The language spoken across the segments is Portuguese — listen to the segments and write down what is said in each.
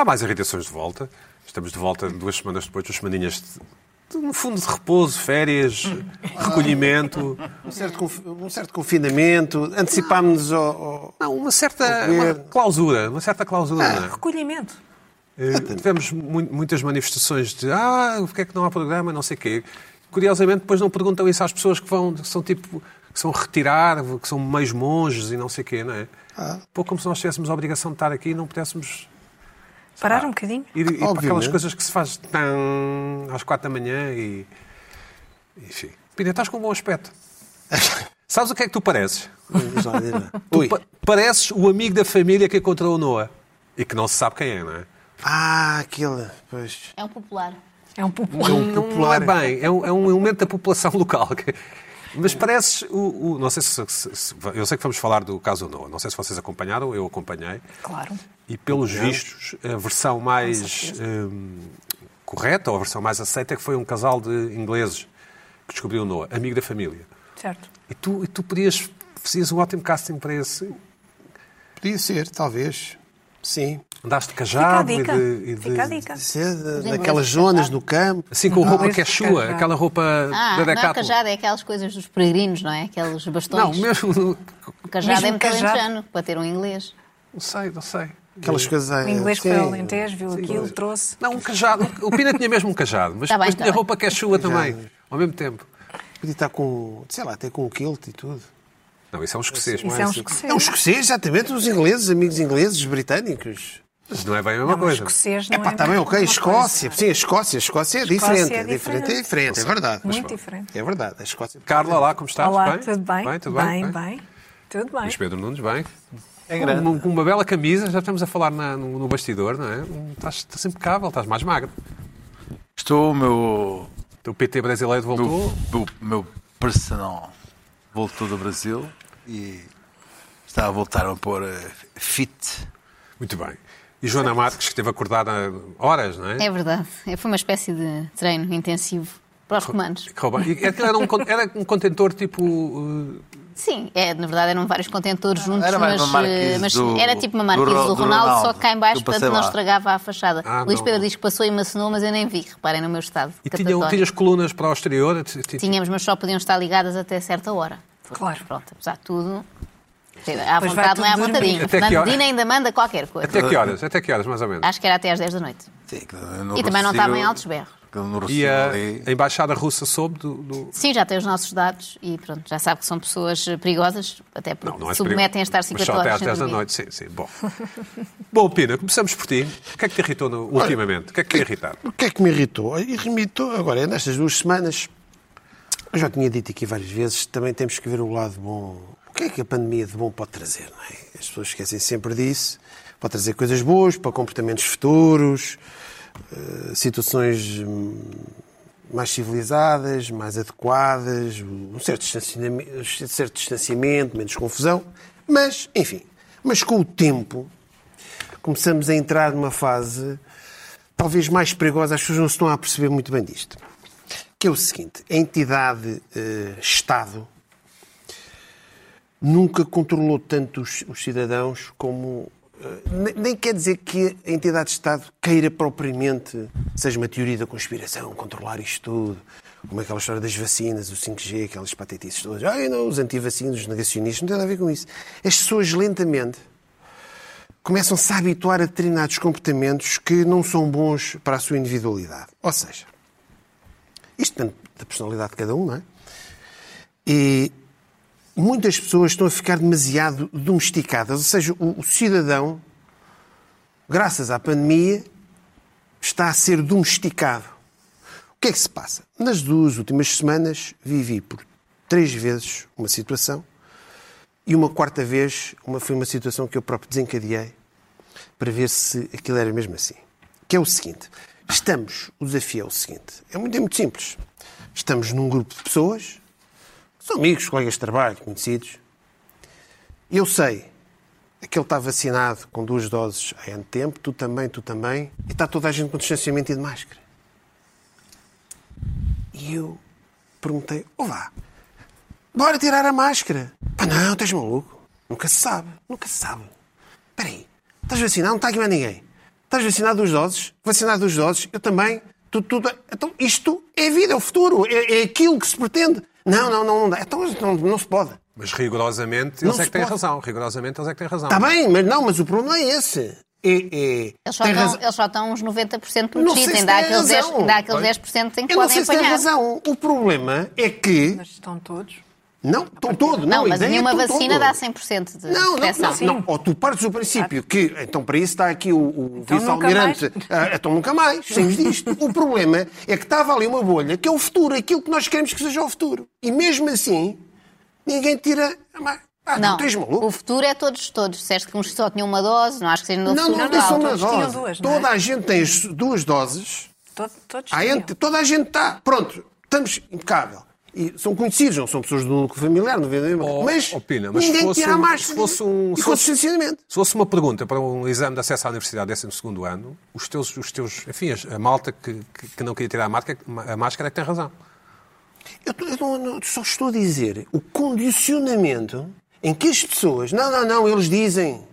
Há mais irritações de volta. Estamos de volta duas semanas depois, duas semaninhas de, um fundo de repouso, férias, recolhimento. Um certo, um certo confinamento, antecipámos-nos ao, ao- Não, uma certa uma clausura, uma certa clausura. não é? Recolhimento. Eh, Tivemos mu- muitas manifestações de ah, porque é que não há programa, não sei o quê. Curiosamente, depois não perguntam isso às pessoas que vão, que são tipo, que são retirar, que são meios monges e não sei o quê, não é? Pouco como se nós tivéssemos a obrigação de estar aqui e não pudéssemos Parar um bocadinho. ir, ir para aquelas coisas que se faz tão às quatro da manhã e. Enfim. Pina, estás com um bom aspecto. Sabes o que é que tu pareces? Tu pa- pareces o amigo da família que encontrou o Noah. E que não se sabe quem é, não é? Ah, aquele. Pois. É um popular. É um popular. Não, não popular. é bem, é um, é um elemento da população local. Mas pareces o. o- não sei se, se- se- Eu sei que vamos falar do caso Noah. Não sei se vocês acompanharam, eu acompanhei. Claro. E pelos vistos, a versão mais hum, correta ou a versão mais aceita é que foi um casal de ingleses que descobriu o Noah, amigo da família. Certo. E tu, e tu podias. Fazias um ótimo casting para esse. Podia ser, talvez. Sim. Andaste de Fica a cajado e de. e de- Fica a dica. De- daquelas de zonas no campo. Assim com roupa que é chua, aquela roupa Ah, da não é Decathlon. cajado, é aquelas coisas dos peregrinos, não é? Aqueles bastões. Não, mesmo. O cajado Mesmo é muito cajado. para ter um inglês. Não sei, não sei. Aquelas coisas. O inglês sim. foi ao Alentejo, viu aquilo, trouxe. Não, um cajado. O Pina tinha mesmo um cajado, mas Tá bem, depois tá tinha bem. roupa que é chua também, ao mesmo tempo. Podia estar com. Sei lá, até com um kilt e tudo. Não, isso é um escocês. Isso é um escocês. É um escocês, exatamente. Os ingleses, amigos ingleses, britânicos. Mas não é bem a mesma Não, coisa. escocês não Epá, é está bem, ok. Escócia. coisa. Sim, a Escócia. A Escócia é Escócia diferente. é É diferente, é diferente. É verdade. Muito diferente. É verdade. A Escócia. Carla, lá, como estás? Olá, bem? tudo bem? Bem, tudo bem? bem, bem. Tudo bem. Luís Pedro Nunes, bem. É Com com uma bela camisa, já estamos a falar na- no, no bastidor, não é? Estás, estás impecável, estás mais magro. Estou, o meu, O PT brasileiro voltou. meu, meu, meu personal voltou do Brasil e está a voltar a pôr eh, fit. Muito bem. E Joana Marques, que esteve acordada horas, não é? É verdade. É, Foi uma espécie de treino intensivo para os aquilo era um, era um contentor tipo. Sim, é, na verdade eram vários contentores juntos, Era mas, eh, mas do- era tipo uma do marquise do, do Ronaldo, Ronaldo, só que cá em baixo, do portanto não estragava a fachada. Ah, Luís. Pedro diz que passou e macenou, mas eu nem vi. Reparem no meu estado. e tinham, tinhas colunas para o exterior? Tínhamos, mas só podiam estar ligadas até certa hora. Claro. Pronto, apesar de tudo. À vai vontade, não é à vontadinha. Fernando? Medina ainda manda qualquer coisa. Até que horas? Até que horas, mais ou menos? Acho que era até às 10 da noite. Sim, E também não estava em altos berros. E a, a embaixada russa soube do. do- Sim, já tem os nossos dados e pronto, já sabe que são pessoas perigosas, até porque Não, não é submetem a estar Mas 50 só até horas às sem 10 da noite, sim, sim. Bom. Bom, Pina, começamos por ti. O que é que te irritou no- ultimamente? O que é que te irritar? O que é que me irritou? Irritou, agora, nestas duas semanas, eu já tinha dito aqui várias vezes, também temos que ver o lado bom. O que é que a pandemia de bom pode trazer? Não é? As pessoas esquecem sempre disso. Pode trazer coisas boas para comportamentos futuros, situações hum, mais civilizadas, mais adequadas, um certo distanciamento, um certo distanciamento, menos confusão. Mas, enfim, mas com o tempo, começamos a entrar numa fase talvez mais perigosa, as pessoas não se estão a perceber muito bem disto. Que é o seguinte: a entidade eh, Estado nunca controlou tanto os, os cidadãos como. Eh, ne- nem quer dizer que a entidade de Estado queira propriamente, seja uma teoria da conspiração, controlar isto tudo, como aquela história das vacinas, o 5G, aquelas patetices todas. Ai, não, os antivacinos, os negacionistas, não tem nada a ver com isso. As pessoas lentamente começam-se a habituar a determinados comportamentos que não são bons para a sua individualidade. Ou seja, isto depende da personalidade de cada um, não é? E muitas pessoas estão a ficar demasiado domesticadas. Ou seja, o, o cidadão, graças à pandemia, está a ser domesticado. O que é que se passa? Nas duas últimas semanas vivi por três vezes uma situação e uma quarta vez uma, foi uma situação que eu próprio desencadeei para ver se aquilo era mesmo assim. Que é o seguinte: estamos, o desafio é o seguinte, é muito, é muito simples. Estamos num grupo de pessoas, são amigos, colegas de trabalho, conhecidos. Eu sei, aquele está vacinado com duas doses há ano tempo, tu também, tu também, e está toda a gente com distanciamento e de máscara. E eu perguntei, vá, bora tirar a máscara. Pá, não, estás maluco. Nunca se sabe, nunca se sabe. Espera aí, estás vacinado? Não está aqui mais ninguém. Estás vacinado duas doses? Vacinado duas doses? Eu também. Tudo, tudo. Então, isto é a vida, é o futuro. É, é aquilo que se pretende. Não, não, não, não dá. Então, não, não se pode. Mas rigorosamente Não eles é se que têm pode. razão. Rigorosamente eles é que têm razão. Está bem, mas não, mas o problema é esse. É, é, Eles só, estão, eles só estão uns 90% Não sei protegidos. Ainda há aqueles 10%, razão. ainda há aqueles 10 em que Eu não podem sei se tem apanhar. razão. O problema é que. Mas estão todos. Não, estão todos. Não, a mas é nenhuma vacina todos. dá 100% de Não, não, proteção. não, não. Ou tu partes do princípio que, então para isso está aqui o, o Então vice-almirante, nunca ah, então nunca mais, saímos disto. O problema é que estava ali uma bolha que é o futuro, aquilo que nós queremos que seja o futuro. E mesmo assim, ninguém tira. Ah, não, Não, tens maluco? o futuro é todos, todos. Disseste que uns só tinham uma dose, não acho que seja no Não, futuro não, não, tem só não, uma dose. duas, não é? Toda a gente tem as duas doses. Todos, todos ente- toda a gente está. Pronto, estamos impecável. E são conhecidos, não são pessoas do núcleo familiar, não vê Oh, mas, oh, Pina, mas se ninguém fosse tira máscara. se fosse um- se fosse-. Se fosse uma pergunta para um exame de acesso à universidade 12 ano, os teus, os teus enfim, a malta que, que, não queria tirar a máscara, a máscara é que tem razão. Eu, eu não- só estou a dizer o condicionamento em que as pessoas. Não, não, não, eles dizem.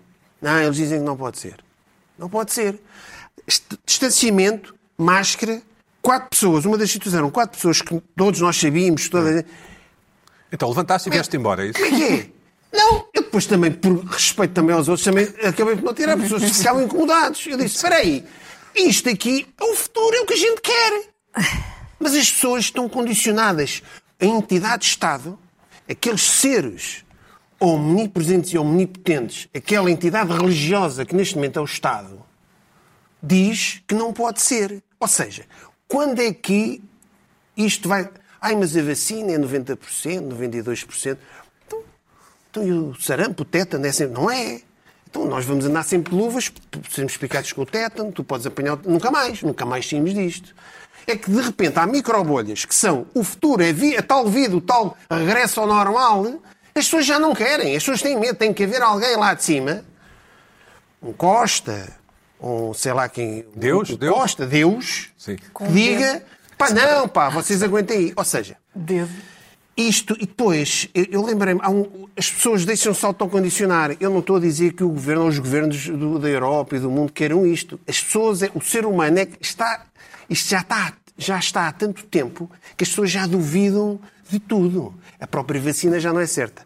Não, eles dizem que não pode ser. Não pode ser. Distanciamento, máscara, quatro pessoas. Uma das situações eram quatro pessoas que todos nós sabíamos. Toda... Então levantaste e vieste embora, é isso? É que é? Não, eu depois também, por respeito também aos outros, também acabei por não tirar, pessoas ficavam incomodados. Eu disse, espera aí, isto aqui é o futuro, é o que a gente quer. Mas as pessoas estão condicionadas. A entidade de Estado, aqueles seres omnipresentes e omnipotentes, aquela entidade religiosa que neste momento é o Estado, diz que não pode ser. Ou seja, quando é que isto vai. Ai, mas a vacina é 90%, 92%. Então, então e o sarampo, o tétano, é sempre... não é? Então nós vamos andar sempre de luvas, sermos picados com o tétano, tu podes apanhar. Nunca mais, nunca mais saímos disto. É que de repente há microbolhas que são o futuro, é vi- a tal vida, o tal regresso ao normal. As pessoas já não querem, as pessoas têm medo, tem que haver alguém lá de cima um Costa, um sei lá quem. Deus, Deus. Costa, Deus, Sim. que diga, pá, não, pá, vocês aguentem aí. Ou seja, Dedo. isto, e depois, eu, eu lembrei-me, um- as pessoas deixam-se autocondicionar. Eu não estou a dizer que o governo ou os governos do- da Europa e do mundo queiram isto. As pessoas, é- o ser humano é que está. Isto já está, já está há tanto tempo que as pessoas já duvidam de tudo. A própria vacina já não é certa.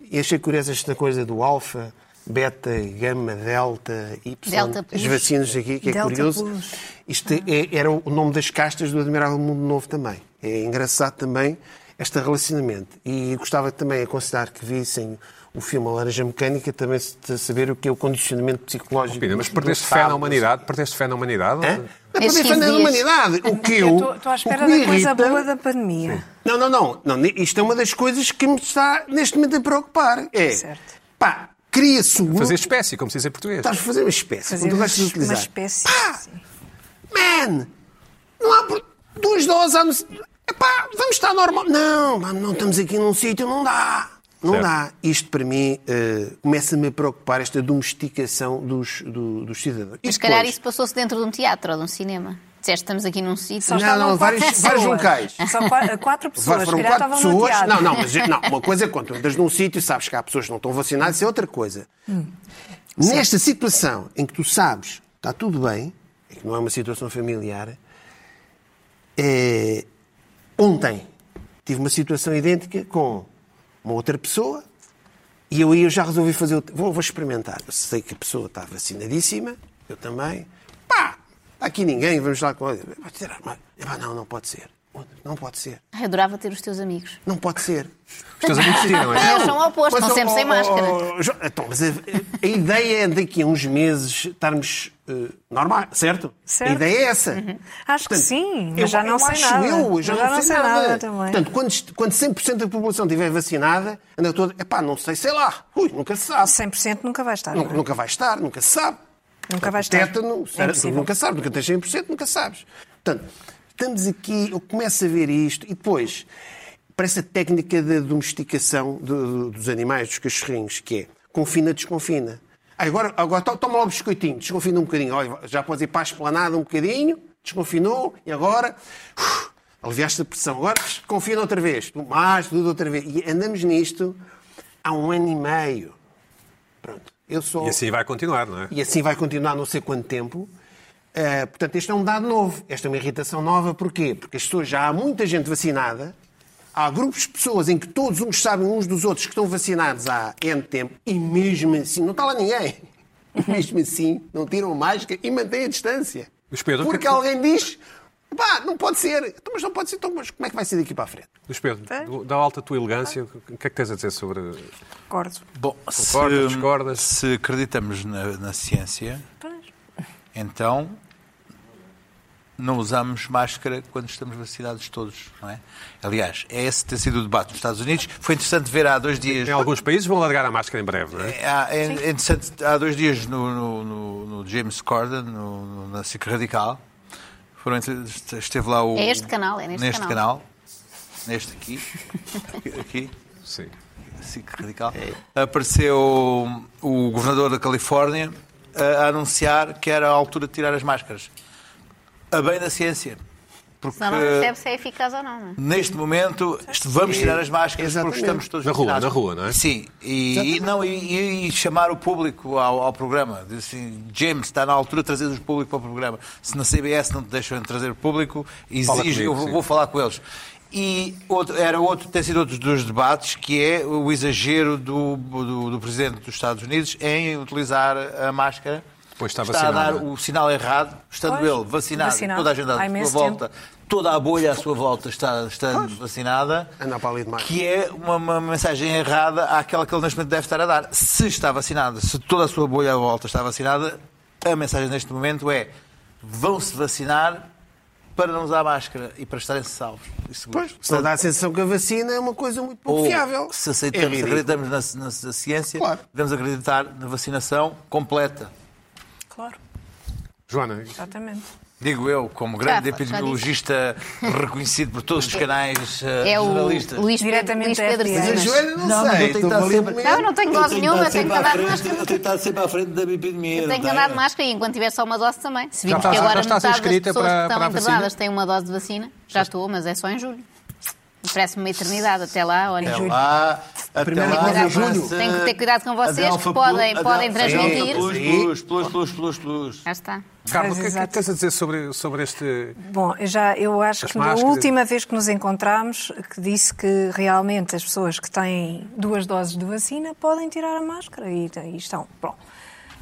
E achei curiosa esta coisa do alfa, beta, gama, delta, y. Delta as vacinas aqui, que é Delta curioso. plus. Isto é- era o nome das castas do Admirável Mundo Novo também. É engraçado também este relacionamento. E gostava também a aconselhar que vissem o filme A Laranja Mecânica, também se- de saber o que é o condicionamento psicológico. Pina, mas do perdeste fé na humanidade? Perdeste fé na humanidade? Hã? Não é Estes para defender a 15 dias. humanidade. O que eu. Estou- à o espera da coisa boa da pandemia. Não, não, não, não. Isto é uma das coisas que me está neste momento a preocupar. É. Certo. Pá, cria-se um. Fazer espécie, como se diz em português. Estás a fazer uma espécie. Fazer como tu gostas de utilizar. uma espécie. Pá, sim. Man! Não há por- duas doses. há Epá, vamos estar normal. Não, mano, não estamos aqui num sítio, não dá. Não Certo. dá. Isto, para mim, eh, começa-me a preocupar esta domesticação dos, do- dos cidadãos. Mas se calhar isso passou-se dentro de um teatro ou de um cinema. Disseste estamos aqui num sítio. Só Não, não, vários- vários locais. Só qua- quatro pessoas. Foram quatro pessoas. Não, não, mas não, uma coisa é quando tu andas num sítio e sabes que há pessoas que não estão vacinadas, isso é outra coisa. Nesta situação em que tu sabes está tudo bem, e que não é uma situação familiar, é, ontem tive uma situação idêntica com uma outra pessoa e eu aí eu já resolvi fazer. o- Vou, vou experimentar. Eu sei que a pessoa está vacinadíssima, eu também. Pá, aqui ninguém, vamos lá com. Epá, Não, não pode ser. Não pode ser. Ai, adorava ter os teus amigos. Não pode ser. Os teus amigos tiram, é? Eles são o oposto, Mas, estão sempre oh, sem oh, máscara. oh, Jo- então, mas a, a ideia é daqui a uns meses estarmos eh, normal, certo? Certo. A ideia é essa. Acho que sim, mas eu- já não eu sei acho nada. Eu, já, Mas não, sei nada. também. Portanto, quando, quando 100% da população estiver vacinada, anda toda. Epá, não sei, sei lá. Ui, nunca se sabe. 100% nunca vai estar. Nunca, é? nunca vai estar, nunca se sabe. Nunca vai estar. Tétano, É nunca sabes, nunca tens 100%, nunca sabes. Portanto, estamos aqui, eu começo a ver isto e depois parece a técnica da domesticação do- do- dos animais, dos cachorrinhos, que é confina, desconfina. Ah, Agora, agora to- toma lá o biscoitinho, desconfina um bocadinho. Olha, já podes ir para a esplanada um bocadinho, desconfinou, e agora uf, aliviaste a pressão. Agora confina outra vez, mais, tudo outra vez. E andamos nisto há um ano e meio. Pronto. Eu sou... E assim vai continuar, não é? E assim vai continuar não sei quanto tempo. Eh, portanto, este é um dado novo. Esta é uma irritação nova. Porquê? Porque as pessoas, já há muita gente vacinada, há grupos de pessoas em que todos uns sabem uns dos outros que estão vacinados há N tempo, e mesmo assim, não está lá ninguém. E mesmo assim, não tiram máscara e mantêm a distância. Pedro, é Porque que- alguém diz, pá, não pode ser. Então, Mas não pode ser, então, mas como é que vai ser daqui para a frente? Luís Pedro, do- da alta tua elegância, o que é que tens a dizer sobre. Concordo. Bom, Concordas, se, discordas? se acreditamos na, na ciência, Pois. então não usamos máscara quando estamos vacinados todos, não é? Aliás, é esse tem sido o debate nos Estados Unidos. Foi interessante ver há dois dias. Em alguns países vão largar a máscara em breve, não é? É, há- é interessante, há dois dias no, no- no- no James Corden, no, no- na SIC Radical, foram, entre- esteve lá o. É este canal, é neste canal. canal. Neste aqui. aqui. Sim. SIC Radical. Apareceu o governador da Califórnia a anunciar que era a altura de tirar as máscaras. A bem da ciência. Porque Senão não percebe se é eficaz ou não. não é? neste momento vamos tirar as máscaras Exatamente. porque estamos todos Na rua, na rua, não é? Sim, e, e não, e, e chamar o público ao, ao programa. Diz assim, James, está na altura de trazer o público para o programa. Se na CBS não te deixam trazer o público, exige, comigo, eu vou, sim. vou falar com eles. E outro, era outro, tem sido outro dos debates, que é o exagero do, do, do Presidente dos Estados Unidos em utilizar a máscara. Pois está a vacinado, dar é? o sinal errado, estando Pois, ele vacinado, vacinado. toda a gente à sua volta, toda a bolha à sua volta está, está vacinada, Anda para ali de máscara. que é uma, uma mensagem errada àquela que ele neste momento deve estar a dar. Se está vacinado, se toda a sua bolha à volta está vacinada, a mensagem neste momento é vão-se vacinar para não usar máscara e para estarem salvos seguros. Se dá a sensação que a vacina é uma coisa muito pouco Ou, fiável. se É aceitamos, ridículo. acreditamos na, na- na ciência, Claro. devemos acreditar na vacinação completa. Claro, Joana, exatamente. Digo eu, como grande Já, já epidemiologista reconhecido por todos os canais eh, É o jornalistas. Luís Pedro, Diretamente Luís Pedro. Mas a. Joana não, Não, sei. tenho que estar ali- sempre- Não, eu não tenho dose nenhuma, eu tenho que andar de máscara. Eu tenho que estar sempre à frente da epidemia. Eu não tenho que tenho? andar de máscara e enquanto tiver só uma dose também. Se vimos que agora já estás metade das pessoas para- que estão internadas têm uma dose de vacina, já estou, mas é só em julho. Parece-me uma eternidade. Até lá, olha. Até lá, até primeira lá, julho. Tenho que ter cuidado com vocês, que podem- podem transmitir. Plus, plus, plus, plus, plus, plus. Já está. Carlos, o que é que tens a dizer sobre, sobre este. Bom, eu já, eu acho As que na máscaras. última vez que nos encontramos, que disse que realmente as pessoas que têm duas doses de vacina podem tirar a máscara e, e estão, bom,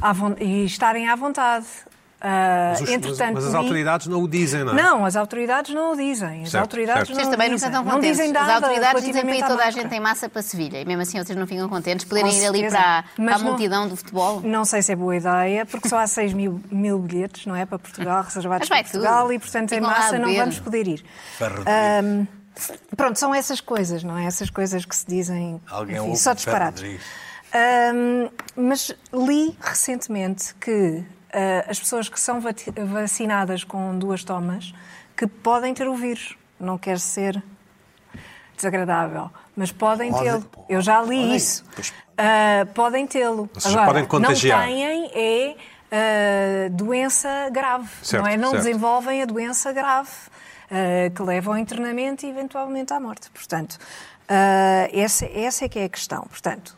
à e estarem à vontade. Ah, Mas, os- entretanto, mas as li- autoridades não o dizem, não é? Não, as autoridades não o dizem. As Certo, autoridades certo. não Vocês o também não dizem. ficam não dizem As nada autoridades dizem para ir toda a gente em massa para Sevilha. E mesmo assim vocês não ficam contentes. Poderem ir ali para, para Mas a não- multidão do futebol. Não sei se é boa ideia, porque só há 6 mil, mil bilhetes, não é? Para Portugal, reservados Mas para Portugal, tudo. e portanto em Ficam lá massa não vamos poder ir. Pronto, são essas coisas, não é? Essas coisas que se dizem Alguém enfim, só disparados. Ahm, mas li recentemente que ah, as pessoas que são vacinadas com duas tomas que podem ter o vírus. Não quer ser desagradável, mas podem Podem, tê-lo. Eu já li Podem. isso. Ah, podem tê-lo. Agora, podem contagiar. Não têm é ah, doença grave. Certo, não é? Não certo. desenvolvem a doença grave ah, que leva ao internamento e eventualmente à morte. Portanto, essa, essa é que é a questão. Portanto,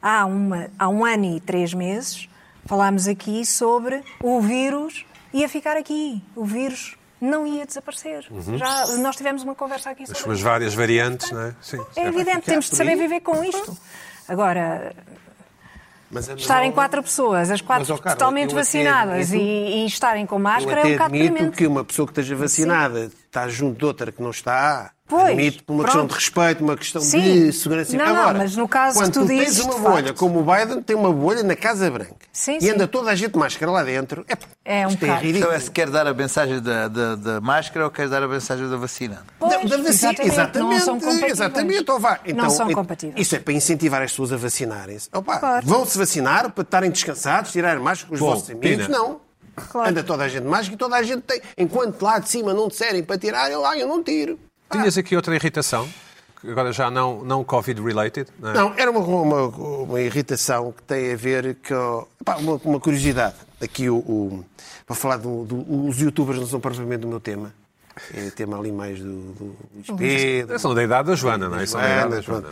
há, uma, há um ano e três meses falámos aqui sobre o vírus ia ficar aqui. O vírus não ia desaparecer. Já, nós tivemos uma conversa aqui As sobre suas isso. várias variantes, não é? Sim. É evidente, temos de saber viver com isto. Agora, Mas, mas, estarem quatro pessoas, as quatro Mas, Carla, totalmente eu vacinadas e, admito- e estarem com Eu máscara é um até bocado admito deprimente. que uma pessoa que esteja vacinada está junto de outra que não está. Pois, admito por uma questão pronto. de respeito, uma questão Sim. de segurança. Não, não, Agora, mas no caso quando que tu tens dizes, uma de bolha, facto. como o Biden tem uma bolha na Casa Branca Sim, e sim. anda toda a gente de máscara lá dentro, é, É um isto é ridículo. Então é se quer dar a mensagem da, da, da máscara ou quer dar a mensagem da vacina? Pois, Da- da vacina, exatamente, exatamente, não são compatíveis. exatamente. Ou vá. Então, não são compatíveis. Isso é para incentivar as pessoas a vacinarem-se. Claro. Vão-se vacinar para estarem descansados, tirar máscara com os Bom, vossos amigos? Pina. Não. Claro. Anda toda a gente de máscara e toda a gente tem. Enquanto lá de cima não disserem para tirar, eu, ah, eu não tiro. Tinhas aqui outra irritação, agora já não, não Covid-related, não é? Não, era uma, uma, uma irritação que tem a ver com. pá, uma, uma curiosidade. Aqui o. o- para falar do, do- Os youtubers não são propriamente o meu tema. É tema ali mais do, do Luís Pedro. São da idade da Joana, não é? São da idade da Joana.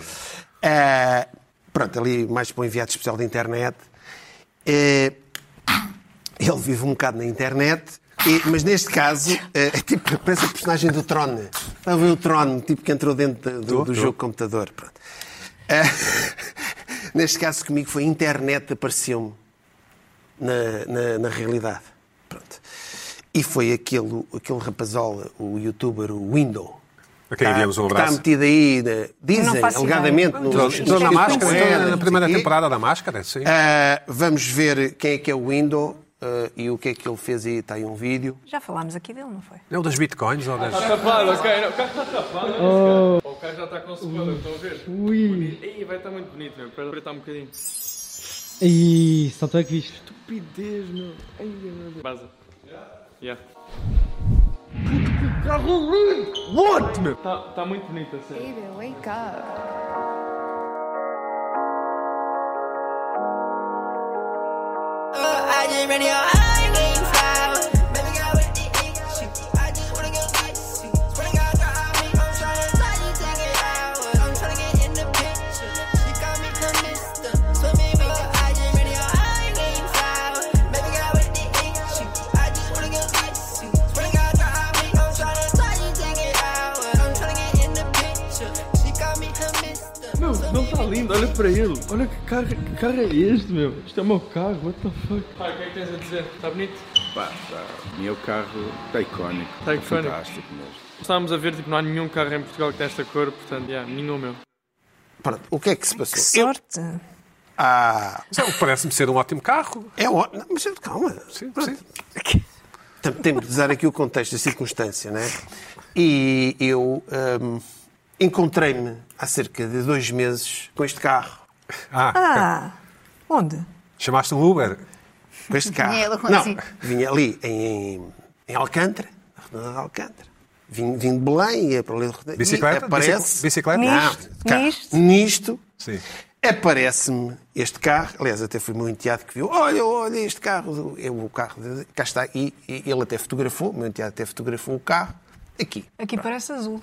Ah, pronto, ali mais para o enviado especial da internet. Eh, ele vive um bocado na internet, e- mas neste caso eh, é tipo, parece a personagem do Tron. Está a ver o Tron, tipo que entrou dentro do, do jogo de computador. Pronto. Eh, neste caso comigo foi a internet apareceu-me na, na, na realidade. Pronto. E foi aquele, aquele rapazola, o youtuber, o Window. A quem enviamos um que está abraço. metido aí, na- dizem, alegadamente, Entrou na máscara, na primeira temporada da máscara, sim. Ah, vamos ver quem é que é o Window ah, e o que é que ele fez aí. Está aí um vídeo. Já falámos aqui dele, não foi? É o das bitcoins ou das. Tapado, ok. Não, o carro está tapado. Oh. O carro já está com spoiler, estão a ver? Ui. Ih, vai estar muito bonito, meu. Espera apertar um bocadinho. Ih, só tu é que viste. Estupidez, meu. Ai, meu Deus. Baza. Yeah. What, meu? Está tá muito bonito, a sério. Baby, wake up. ready, or I lindo, olha para ele. Olha que carro, que carro é este, meu? Isto é o meu carro, what the fuck? Pai, o que é que tens a dizer? Está bonito? Pá, tá. O meu carro está icónico. Está icónico. Fantástico mesmo. Estávamos a ver, tipo, não há nenhum carro em Portugal que tem esta cor, portanto, yeah, nenhum meu. Pronto, o que é que se Que passou? Eu- sorte! Ah, Mas é- Parece-me ser um ótimo carro. é ótimo. Mas calma. Sim, sim. Tem- Temos de dar aqui o contexto, a circunstância, né? E eu hum, encontrei-me há cerca de dois meses com este carro. Ah, Ah, onde? chamaste um Uber. Com este carro. Vinha ele Não, consigo. vinha ali em, em Alcântara, na redonda de Alcântara. Vim, vim de Belém, ia para ali. e Bicicleta? Aparece. Bicicleta? Não, Nisto? carro. Nisto? Nisto. Sim. Aparece-me este carro, aliás, até foi o meu enteado que viu, olha, olha este carro, é o carro, de- cá está, e, e ele até fotografou, o meu enteado até fotografou o carro, aqui. Aqui parece azul.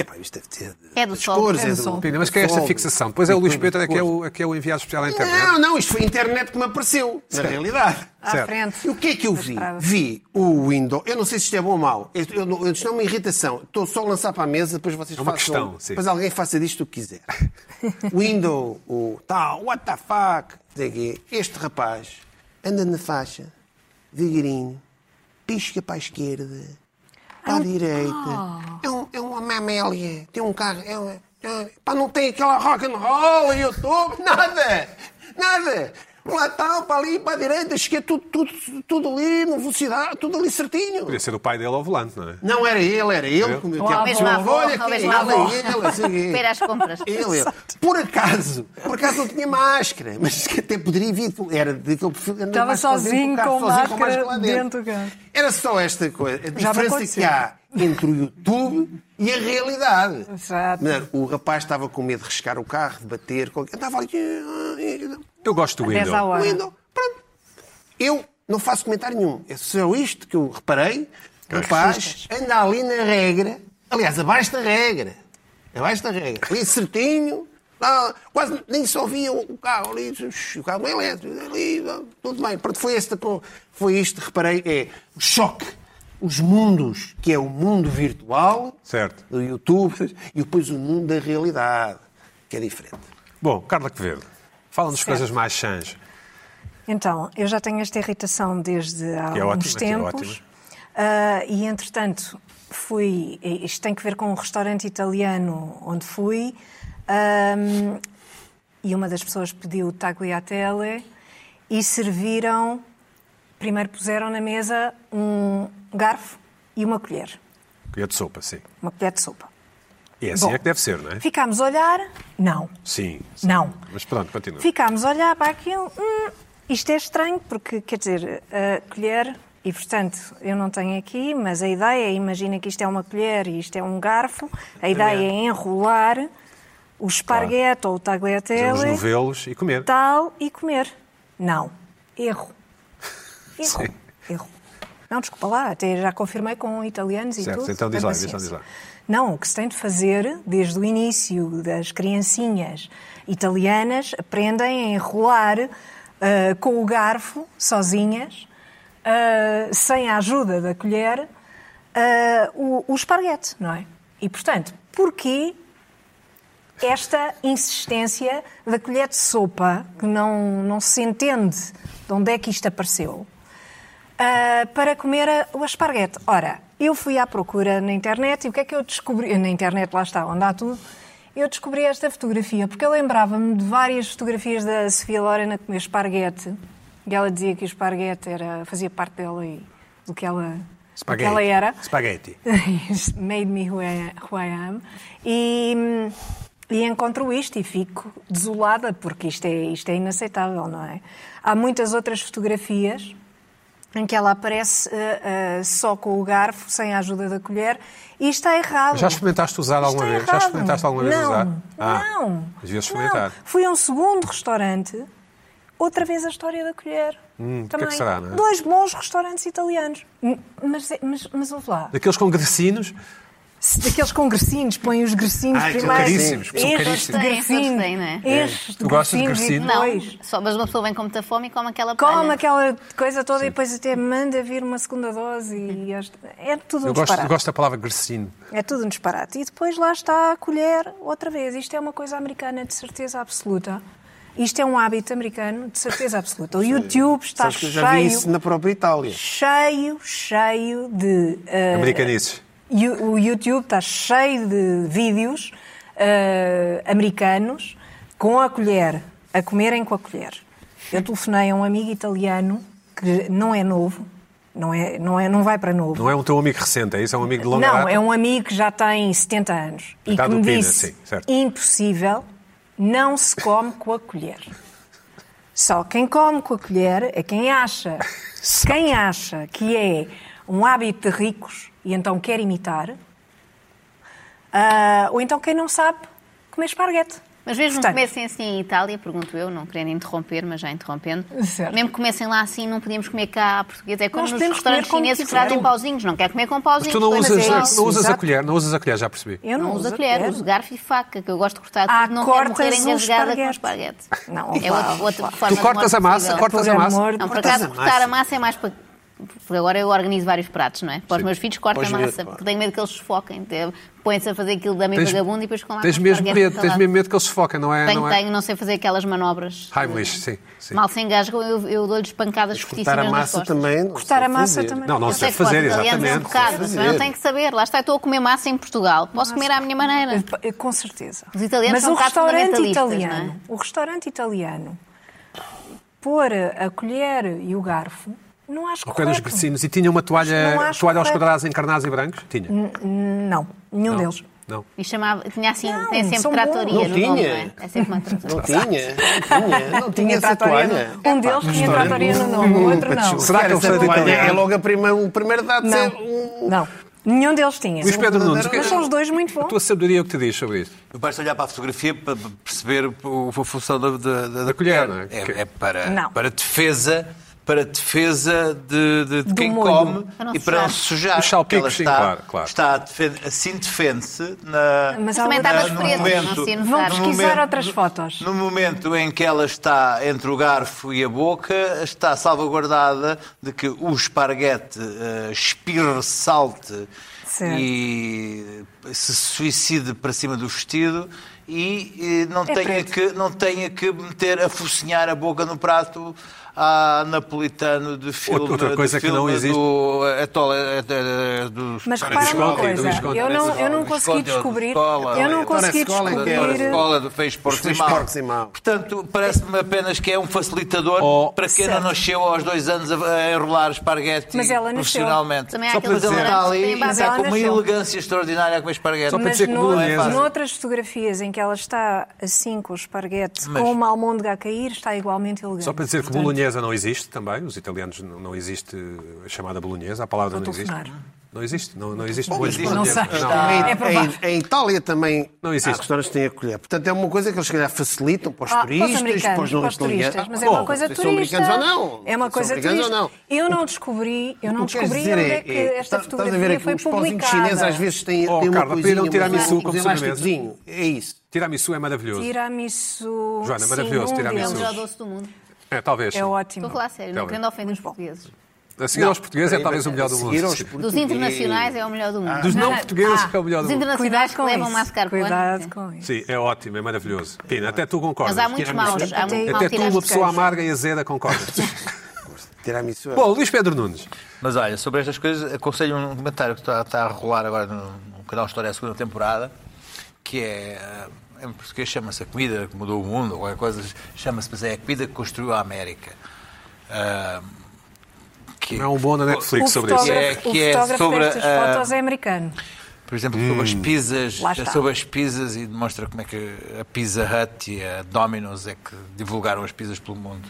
Epá, isto deve ter É do sol. cores, É é do sol. Pina, mas que é esta fixação? Pois é o Luís Pedro, é que é o, é que é o enviado especial à internet. Não, não, isto foi a internet que me apareceu, na realidade. À Certo. frente. E o que é que eu vi? Vi o Windows. Eu não sei se isto é bom ou mau. Isto, eu, não- isto não é uma irritação. Estou só a lançar para a mesa, depois vocês É uma façam. questão, sim. Depois alguém faça disto o que quiser. Windows, o tal, what the fuck. Este rapaz anda na faixa, devagarinho, pisca para a esquerda, para a direita. É, um, é uma mamélia. Tem um carro. É é, pá, não tem aquela rock and roll e estou. Nada! Nada! Lá tal, para ali, para a direita, cheguei tudo, tudo, tudo ali, na velocidade, tudo ali certinho. Podia ser o pai dele ao volante, não é? Não era ele, era ele. Como eu tinha mesma avó, olha é ele, ele, Para ir às compras. ele, ele. Por acaso, por acaso não tinha máscara, mas que até poderia vir, era daquele perfil Estava sozinho com máscara lá dentro do carro. Era só esta coisa, a diferença que há entre o YouTube e a realidade. Exato. Mas, O rapaz estava com medo de riscar o carro, de bater, qualquer- andava ali. ah, Eu gosto do 10 à Windows. Pronto. Eu não faço comentário nenhum. É só isto que eu reparei. O rapaz anda ali na regra. Aliás, abaixo da regra. Abaixo da regra. Ali certinho. lá, quase nem só via o carro ali. O carro é elétrico. Ali, tudo bem. Pronto, foi, esta, foi isto, reparei. É o choque. Os mundos, que é o mundo virtual Certo. do YouTube e depois o mundo da realidade, que é diferente. Bom, Carla Quevedo, fala-nos coisas mais chãs. Então, eu já tenho esta irritação desde há Que é alguns ótima, é tempos. ótima. Ah, e, entretanto, fui. Isto tem que ver com um restaurante italiano onde fui. ahm, e uma das pessoas pediu tagliatelle e serviram. Primeiro puseram na mesa um garfo e uma colher. Colher de sopa, sim. Uma colher de sopa. E é assim Bom. é que deve ser, não é? Ficámos a olhar. Não. Sim. sim. Não. Mas pronto, continua. Ficámos a olhar para aquilo. Hum, isto é estranho, porque, quer dizer, a colher, e portanto, eu não tenho aqui, mas a ideia é, imagina que isto é uma colher e isto é um garfo, a ideia é enrolar o esparguete ou o tagliatelle, novelos e comer. tal, e comer. Não. Erro. Erro. Sim. Erro. Não, desculpa lá, até já confirmei com italianos e Certo, tudo. então diz lá, diz lá, paciência. diz lá. Não, o que se tem de fazer, desde o início das criancinhas italianas, aprendem a enrolar ah, com o garfo, sozinhas, ah, sem a ajuda da colher, ah, o, o esparguete, não é? E, portanto, porquê esta insistência da colher de sopa, que não, não se entende de onde é que isto apareceu, ah, para comer a- o esparguete. Ora, eu fui à procura na internet e o que é que eu descobri? Na internet, lá está, onde há tudo. Eu descobri esta fotografia porque eu lembrava-me de várias fotografias da Sofia Loren a comer esparguete. E ela dizia que o esparguete era, fazia parte dela e do que ela, ela era. Spaghetti. Made me who I, who I am. E, e encontro isto e fico desolada, porque isto é, isto é inaceitável, não é? Há muitas outras fotografias em que ela aparece ah, ah, só com o garfo, sem a ajuda da colher, e está errado. Já experimentaste usar alguma está vez? Já errado. experimentaste alguma vez não, usar? Ah, Não, devias experimentar. Não. Fui a um segundo restaurante, outra vez a história da colher. Hum, o que é que Também. será, não é? Dois bons restaurantes italianos. Hum, Mas, mas, mas ouve lá. Daqueles com grecinos, Daqueles com gressinhos, põem os gressinhos Ai, são primeiro. caríssimos, são têm, não é? Estes Tu gostas de e gressino? Não, depois só, mas uma pessoa vem com muita fome e come aquela Come palha. aquela coisa toda e depois até manda vir uma segunda dose e este- é tudo um eu gosto, disparate. gosto da palavra grecino. É tudo um disparate. E depois lá está a colher outra vez. Isto é uma coisa americana de certeza absoluta. Isto é um hábito americano de certeza absoluta. O YouTube está Sabes que eu já vi cheio, isso na própria Itália. cheio, cheio de... eh, Americanices. O YouTube está cheio de vídeos eh, americanos com a colher, a comerem com a colher. Eu telefonei a um amigo italiano que não é novo, não, é, não, é, não vai para novo. Não é um teu amigo recente, é isso? É um amigo de longa Não, data? é um amigo que já tem 70 anos e que me Pina, disse sim, certo. impossível, não se come com a colher. Só quem come com a colher é quem acha, quem acha que é um hábito de ricos e então quer imitar, ah, ou então quem não sabe comer esparguete. Mas mesmo Portanto, que comessem assim em Itália, pergunto eu, não querendo interromper, mas já interrompendo, Certo. mesmo que comessem lá assim, não podíamos comer cá português. É como Nós nos restaurantes chineses que trazem pauzinhos. Não quer comer com Mas pauzinhos. tu não Mas usas, é isso, não usas a colher, não usas a colher, já percebi. Eu Não uso a colher, uso garfo e faca, que eu gosto de cortar Ah, tudo, não quero morrer engasgada com esparguete. Não, é outra, outra forma Tu cortas a massa, possível. cortas a massa. Não, por acaso, cortar a massa é mais para. Porque agora eu organizo vários pratos, não é? Para os meus filhos, corto a massa, porque tenho medo que eles sufoquem. Te- Põem-se a fazer aquilo da meio Tens- vagabundo e depois com lá Tens mesmo medo, tens mesmo medo que eles sufoquem, não é? Tenho, não é? tenho, não sei fazer aquelas manobras. Heimlich, sim. sim. Mal se engasgam, eu, eu dou-lhes pancadas Cortar fortíssimas a nas massa também. Cortar a massa fazer. também. Não, não sei fazer, italianos é um exatamente. bocado, mas não tenho que saber. Lá está, eu estou a comer massa em Portugal. Posso comer à minha maneira. Com certeza. Os italianos Mas são o um restaurante fundamentalistas, italiano, é? o restaurante italiano, pôr a colher e o garfo, não acho dos correto. grecinos. E tinha uma toalha, toalha aos quadrados encarnados e brancos? Tinha. Não, nenhum Não. deles. Não. E chamava, tinha assim, Não, tem sempre tratoria Não nome, não tinha. é? É sempre uma tratoria. Não tinha, não tinha, não tinha essa tratoria toalha. Um deles tinha tratoria no nome, o outro não. Será que são toalha? É logo a primeira, o primeiro dado Não, um... não. Nenhum deles tinha. Luís Pedro Nunes, que- Mas são os dois muito a bons. tua sabedoria o que te diz sobre isto? Basta olhar para a fotografia para perceber o- a função da, da, da- da colher, é? É, é para, Não. para defesa, para defesa de, de- de quem molho. come e para não sujar. se sujar. Os salpicos, Ela sim, está, claro, claro. está assim defende-se na, Mas outras- nos no pretos, momento- não se Vão pesquisar momento- outras fotos. No momento em que ela está entre o garfo e a boca, está salvaguardada de que o esparguete uh, espirre, salte Certo. e se suicide para cima do vestido e, eh, não, É tenha preto. que, não tenha que meter a focinhar a boca no prato a napolitano de filme, Outra coisa de que não filme existe. do Etola, eh, eh, dos Mas Parece repara uma coisa, do eu não, eu não do consegui descobrir, eu não consegui em que é? da descobrir... escola do Fez Porcos e Mal. E. Portanto, parece-me apenas que é um facilitador Oh. para quem Certo. não nasceu aos dois anos a, a enrolar esparguete Mas profissionalmente. Também há Só para dizer, está ali Mas está com uma elegância extraordinária a comer esparguete. Só para Mas dizer que bolonhesa. fácil. noutras fotografias em que ela está assim com o esparguete, Mas- com uma almôndega a cair, está igualmente elegante. Só para dizer que Portanto, bolonhesa não existe também, os italianos não, não existe a chamada bolonhesa, a palavra Vou não existe. Não existe, não, não existe molhos existe. Não sei. Não. É provável. Em, em Itália também Não existe. há restaurantes que têm a colher. Portanto, é uma coisa que eles se calhar facilitam para os Ah, turistas, para os não para os turistas, italianos. mas é Bom, uma coisa turista. São americanos ou não. É uma coisa turista. ou não. Eu não descobri, eu não descobri onde é, é que é, esta fotografia aqui, foi os pauzinhos publicada. chineses às vezes têm, Oh, têm uma Carla, coisinha, pediram uma- tiramisu um como elásticozinho. É isso. Tiramisu é maravilhoso. Tiramisu. Joana, maravilhoso, um tiramisu. É o melhor doce do mundo. É, talvez. É sim. ótimo. Estou a falar a sério, não querendo ofender os portugueses. A seguir aos portugueses é talvez o melhor do mundo. Seguir aos Sim. Dos internacionais é o melhor do mundo. Dos não portugueses Ah, é o melhor do mundo. internacionais que levam mascarpone. Cuidado Sim. com isso. Sim, é ótimo, é maravilhoso. Pina, até tu concordas. Mas há muitos maus. Há muito Até- tu, uma pessoa amarga e azeda, concordas. Tiramisu. Bom, Luís Pedro Nunes. Mas olha, sobre estas coisas, aconselho um comentário que está, está a rolar agora no, no canal História a segunda temporada, que é. Em português chama-se A Comida que Mudou o Mundo, ou qualquer coisa, chama-se, mas é A Comida que Construiu a América. Ah, que, Não é um bom na O Netflix sobre isso. É, que o é fotógrafo sobre, destas ah, fotos é americano. Por exemplo, sobre as pizzas, Lá está. sobre as pizzas e demonstra como é que a Pizza Hut e a Domino's é que divulgaram as pizzas pelo mundo.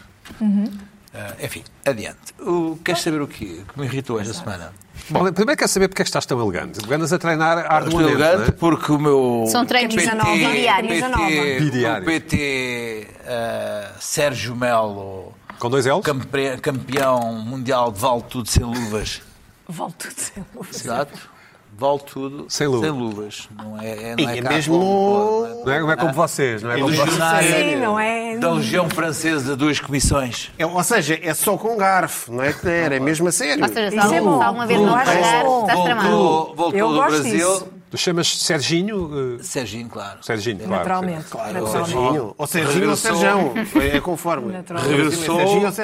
Ah, enfim, adiante. O, queres saber o quê? que me irritou esta semana? Bom, primeiro quero saber porque é que estás tão elegante. Andas a treinar Estou arduamente, elegante não é? porque o meu São treinos Camisa nova, nova. PT, Bidiários. o PT ah, Sérgio Melo, Com dois L's? campe- campeão mundial de vale tudo sem luvas. Volto a dizer. Exato. Vale tudo Sem luva. luvas. Não é, é, não é é cá mesmo- como- Não é, não é como vocês, não é como vocês. Legionário Sim, não é? da Legião Francesa, duas comissões. É, ou seja, é só com garfo, não é que era, é mesmo a sério. Ou seja, se é alguma vez não acho chegar, bom. estás tramado. Voltou, do Brasil. Tu chamas Serginho? eh, Serginho, claro. Serginho, claro. Naturalmente. naturalmente. Serginho. Ou Serginho ou. Serjão. É conforme. Naturalmente. Regressou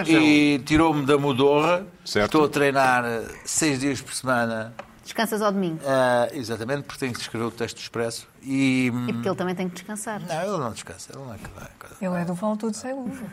e tirou-me da Modorra. Certo. Estou a treinar eh, seis dias por semana. Descansas ao domingo. Ah, exatamente, porque tenho que escrever o texto expresso. E. E porque ele também tem que descansar. Não, ele não descansa. Ele não é que Ele é do volto tudo sem luva.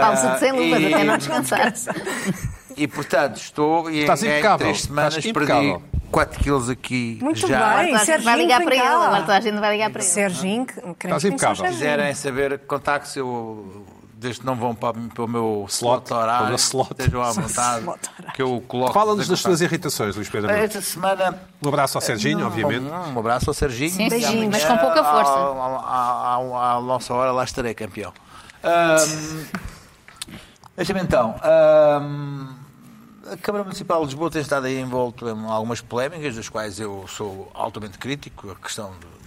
Fala-se de sem luvas, e- até não descansar. E portanto, estou e Estás em impecável. três semanas Estás perdi impecável. 4 quilos aqui Muito já. bem. Serginho, vai ligar para ele. Agora toda a gente vai ligar para ele. Serginho, que- queremos Estás impecável. Se quiserem saber contactos, eu desde que não vão para, para o meu slot, para o horário, meu slot. estejam à vontade, Slot que eu coloco. Fala-nos das tuas irritações, Luís Pedro. Esta semana. Um abraço ao Serginho, Não, obviamente. Um, um abraço ao Serginho. Sim, amanhã, mas com pouca força. À, à- à- à nossa hora, lá estarei campeão. Deixa-me então. ahm, a Câmara Municipal de Lisboa tem estado aí envolto em algumas polémicas, das quais eu sou altamente crítico. A questão de,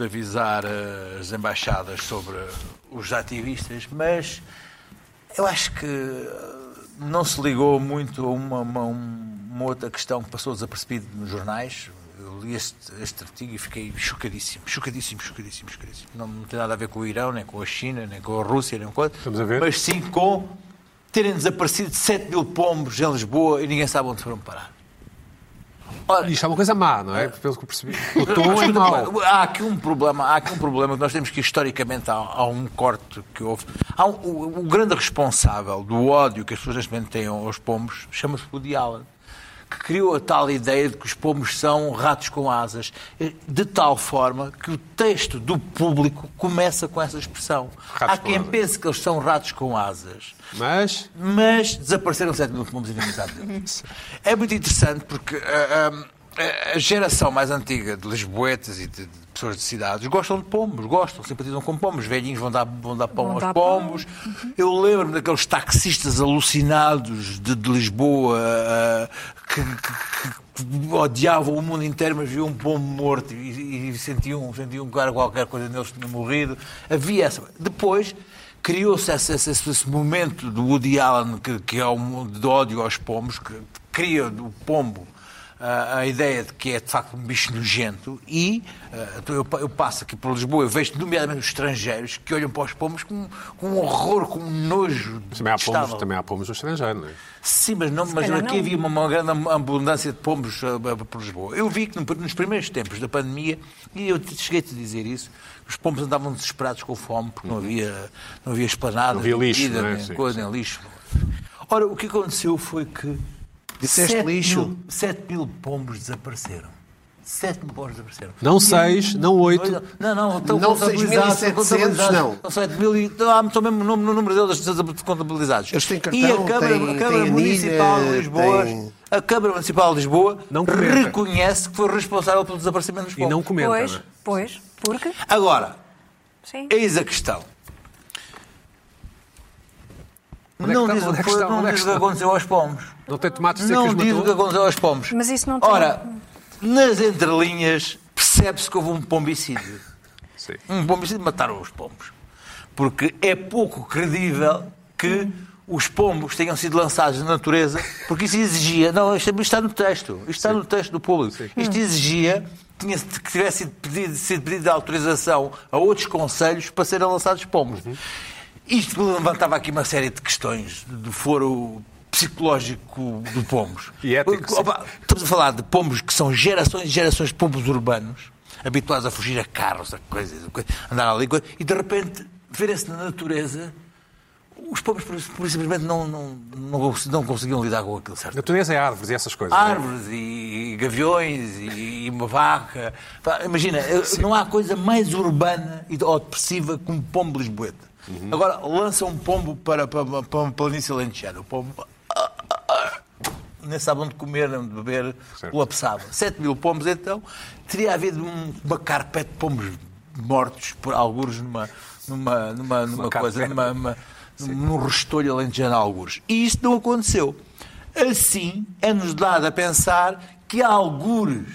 de avisar eh, as embaixadas sobre os ativistas, mas eu acho que eh, não se ligou muito a uma, uma- uma outra questão que passou desapercebida nos jornais. Eu li este, este artigo e fiquei chocadíssimo, chocadíssimo, chocadíssimo, chocadíssimo. Não, não tem nada a ver com o Irão, nem com a China, nem com a Rússia, nem com Vamos a ver. mas sim com terem desaparecido 7 mil pombos em Lisboa e ninguém sabe onde foram parar. Ora, Isto é uma coisa má, não é? Pelo que eu percebi. O tom é mau. Há aqui um problema, há aqui um problema que nós temos que historicamente há, há um corte que houve. Há um- o, o grande responsável do ódio que as pessoas neste momento têm aos pombos chama-se Woody Allen, que criou a tal ideia de que os pombos são ratos com asas, eh, de tal forma que o texto do público começa com essa expressão. Ratos há quem pense que eles são ratos com asas Mas, mas desapareceram 7 mil pombos indemnizados deles. É muito interessante porque ah, ah, a geração mais antiga de lisboetas e de, pessoas de cidades gostam de pombos, gostam, simpatizam com pombos. Velhinhos vão dar, vão dar pão Vão aos dar pombos. Eu lembro-me daqueles taxistas alucinados de, de Lisboa ah, que, que- que odiavam o mundo inteiro, mas viam um pombo morto e, e sentiam, sentiam que era qualquer coisa neles tinha morrido. Havia essa. Depois criou-se esse, esse- esse momento do Woody Allen, que, que é o mundo de ódio aos pombos, que cria do pombo a ideia de que é de facto um bicho nojento e então eu, pa- eu passo aqui por Lisboa, eu vejo nomeadamente os estrangeiros que olham para os pombos com, com um horror, com um nojo. também há pomos, também há pomos no estrangeiro, não é? Sim, mas, não, mas aqui não. havia uma, uma grande abundância de pombos ah, ah, por Lisboa. Eu vi que no- nos primeiros tempos da pandemia, e eu te- cheguei-te a dizer isso, os pombos andavam desesperados com fome porque não havia, não havia esplanadas, Não havia nem lixo, comida, é? nem Sim, coisa, nem lixo. Ora, o que aconteceu foi que Disseste sete lixo. Mil, 7 mil pombos desapareceram. 7 mil pombos desapareceram. Não seis, não oito. Não, não, estão Não contabilizados. 6.700, estão contabilizados. não. São 7 mil e estão mesmo no, no número deles contabilizados. Eles têm cartão, e a Câmara, têm- a Câmara têm Municipal anilha, de Lisboa, têm- a Câmara Municipal de Lisboa Não comenta. reconhece que foi responsável pelo desaparecimento dos E pombos. não comenta, Pois, não é? pois, porque. Agora, Sim. eis a questão. Onde é que não está- diz, o onde é que que está- não é que diz o que aconteceu aos pombos. Não tem tomates secos Não diz o que aconteceu aos pombos. Mas isso não tem- Ora, nas entrelinhas percebe-se que houve um pombicídio. Sim. Um pombicídio mataram os pombos. Porque é pouco credível que os pombos tenham sido lançados na natureza, porque isso exigia. Não, isto está no texto. Isto está no texto do público. Isto exigia tinha, que tivesse sido pedido, sido pedido autorização a outros conselhos para serem lançados pombos. Isto levantava aqui uma série de questões do foro psicológico de pombos. E ético, sim. Opa, Estamos a falar de pombos que são gerações e gerações de pombos urbanos, habituados a fugir a carros, a coisas, a coisas, andar ali, e de repente verem-se na natureza. Os pombos, por, simplesmente, não, não, não, não conseguiam lidar com aquilo, certo? Natureza é árvores e essas coisas. é? árvores e gaviões e uma vaca. Imagina, eu- não há coisa mais urbana e- ou depressiva que um pombo lisboeta. Agora, lança um pombo para, para, para uma planície alentejana. O pombo ah, ah, ah, nem sabe onde comer, onde beber, Certo. colapsava. 7 mil pombos, então, teria havido um- uma carpete de pombos mortos por algures numa, numa, numa, numa coisa, carpete. numa, numa- num restolho alentejano a algures. E isto não aconteceu. Assim, é-nos dado a pensar que algures,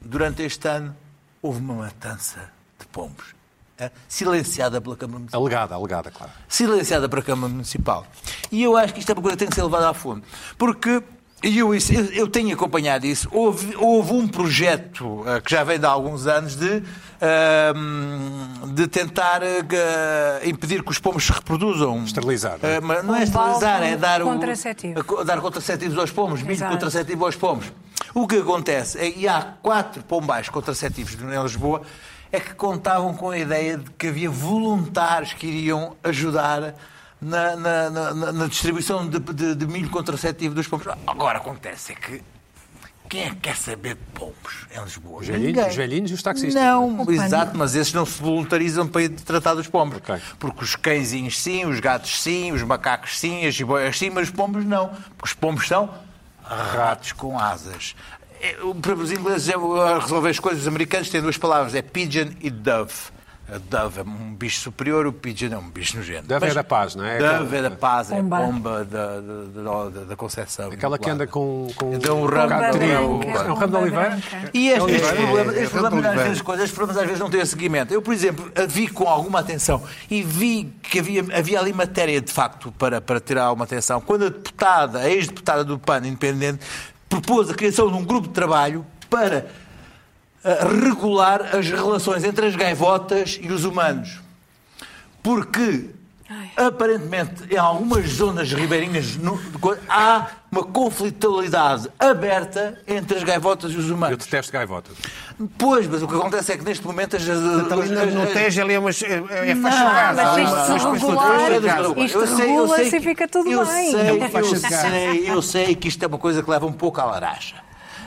durante este ano, houve uma matança de pombos. Eh, Silenciada pela Câmara Municipal Alegada, alegada, claro. silenciada para a Câmara Municipal. E eu acho que isto é uma coisa que tem que ser levada a fundo. Porque e eu, eu, eu tenho acompanhado isso. Houve, houve um projeto eh, que já vem de há alguns anos de, ahm, de tentar eh, impedir que os pombos se reproduzam. Esterilizar, não é? Mas não é esterilizar, é dar, o, contraceptivo. dar contraceptivos aos pombos, milho Exato. contraceptivo aos pombos. O que acontece é e há quatro pombais contraceptivos em Lisboa é que contavam com a ideia de que havia voluntários que iriam ajudar na, na- na- na- distribuição de, de- de milho contraceptivo dos pombos. Agora acontece é que quem é que quer saber de pombos em Lisboa? Os velhinhos, os velhinhos e os taxistas. Não, exato, mas esses não se voluntarizam para ir tratar dos pombos. Ok. Porque os cãezinhos sim, os gatos sim, os macacos sim, as jiboias sim, mas os pombos não. Porque os pombos são ratos com asas. É, o- Para os ingleses, é, a resolver as coisas, os americanos têm duas palavras, é pigeon e dove. A dove é um bicho superior, o pigeon é um bicho nojento. Dove é Mas da paz, não é? Dove é da paz, é Pomba. pomba da, da, da, da, Concepção. Aquela que anda com, com Então, o com ramo de trigo. É um ramo de oliveira? E este, É este problema, é este problema Oliveira. às vezes, coisas, estes problemas às vezes não têm seguimento. Eu, por exemplo, vi com alguma atenção e vi que havia, havia ali matéria, de facto, para, para tirar alguma atenção. Quando a deputada, a ex-deputada do PAN independente, propôs a criação de um grupo de trabalho para ah, regular as relações entre as gaivotas e os humanos. Porque, aparentemente, em algumas zonas ribeirinhas no- há uma conflitualidade aberta entre as gaivotas e os Eu humanos. detesto gaivotas. Pois, mas o que acontece é que neste momento as. Ali no, no as- Tejo ali é, umas, é, é Não, mas isto se regular-. Isto Eu eu regula-se sei e fica tudo eu bem. Eu, sei, eu sei que isto é uma coisa que leva um pouco à laracha.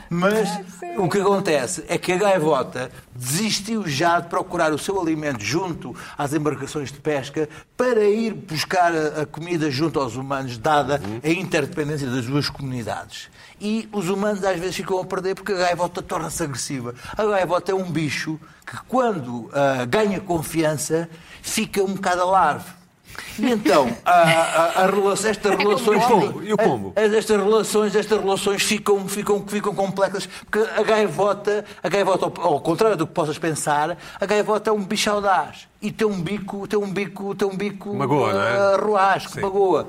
Mas o que acontece é que a gaivota desistiu já de procurar o seu alimento junto às embarcações de pesca para ir buscar a, comida junto aos humanos, dada a interdependência das duas comunidades. E os humanos às vezes ficam a perder porque a gaivota torna-se agressiva. A gaivota é um bicho que, quando ah, ganha confiança, fica um bocado alarve. E então, a, a, a relação- estas relações. E o pombo? a- Estas relações, estas relações ficam, ficam, ficam complexas, porque a gaivota, a gaivota, ao, ao contrário do que possas pensar, a gaivota é um bicho audaz. E tem um bico, tem um bico, tem um bico Magoa, não é? ah, ruasco, Sim. magoa.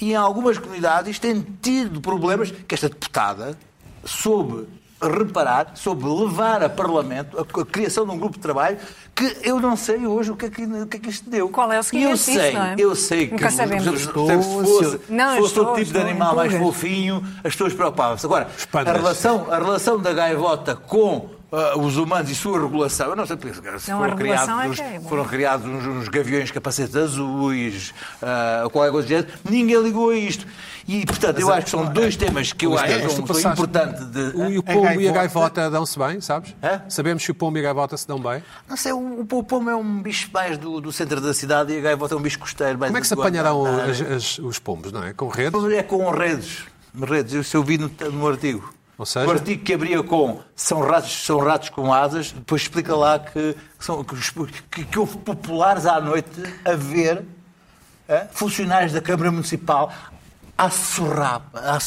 E em algumas comunidades tem tido problemas que esta deputada soube reparar, soube levar a Parlamento a, a criação de um grupo de trabalho que eu não sei hoje o que é que, o que, é que isto deu. Qual é o E eu sei, não é? eu sei que Nunca se- sabemos. se- se fosse, Não, se fosse outro estou- tipo de estou animal mais fofinho, as pessoas preocupavam-se. Agora, a relação, a relação da gaivota com ah, os humanos e sua regulação, eu não sei porque se Não, foram criados, é que é uns- bom. foram criados uns, uns gaviões capacetes azuis, ah, qualquer coisa do género, ninguém ligou a isto. E, portanto, eu acho que são dois temas que eu acho que são, são importantes de... O, e pombo e a gaivota- dão-se bem, sabes? Sabemos se o pombo e a gaivota se dão bem. Não sei, o, o pombo é um bicho mais do, do centro da cidade e a gaivota é um bicho costeiro. mais Como é que se apanharão as- as- os pombos, não é? Com redes? É com redes. Redes. Isso eu vi no, no artigo. Ou seja? O artigo que abria com são ratos, são ratos com asas, depois explica lá que, são, que, os- que- que houve populares à noite a ver eh, funcionários da Câmara Municipal a surrar, a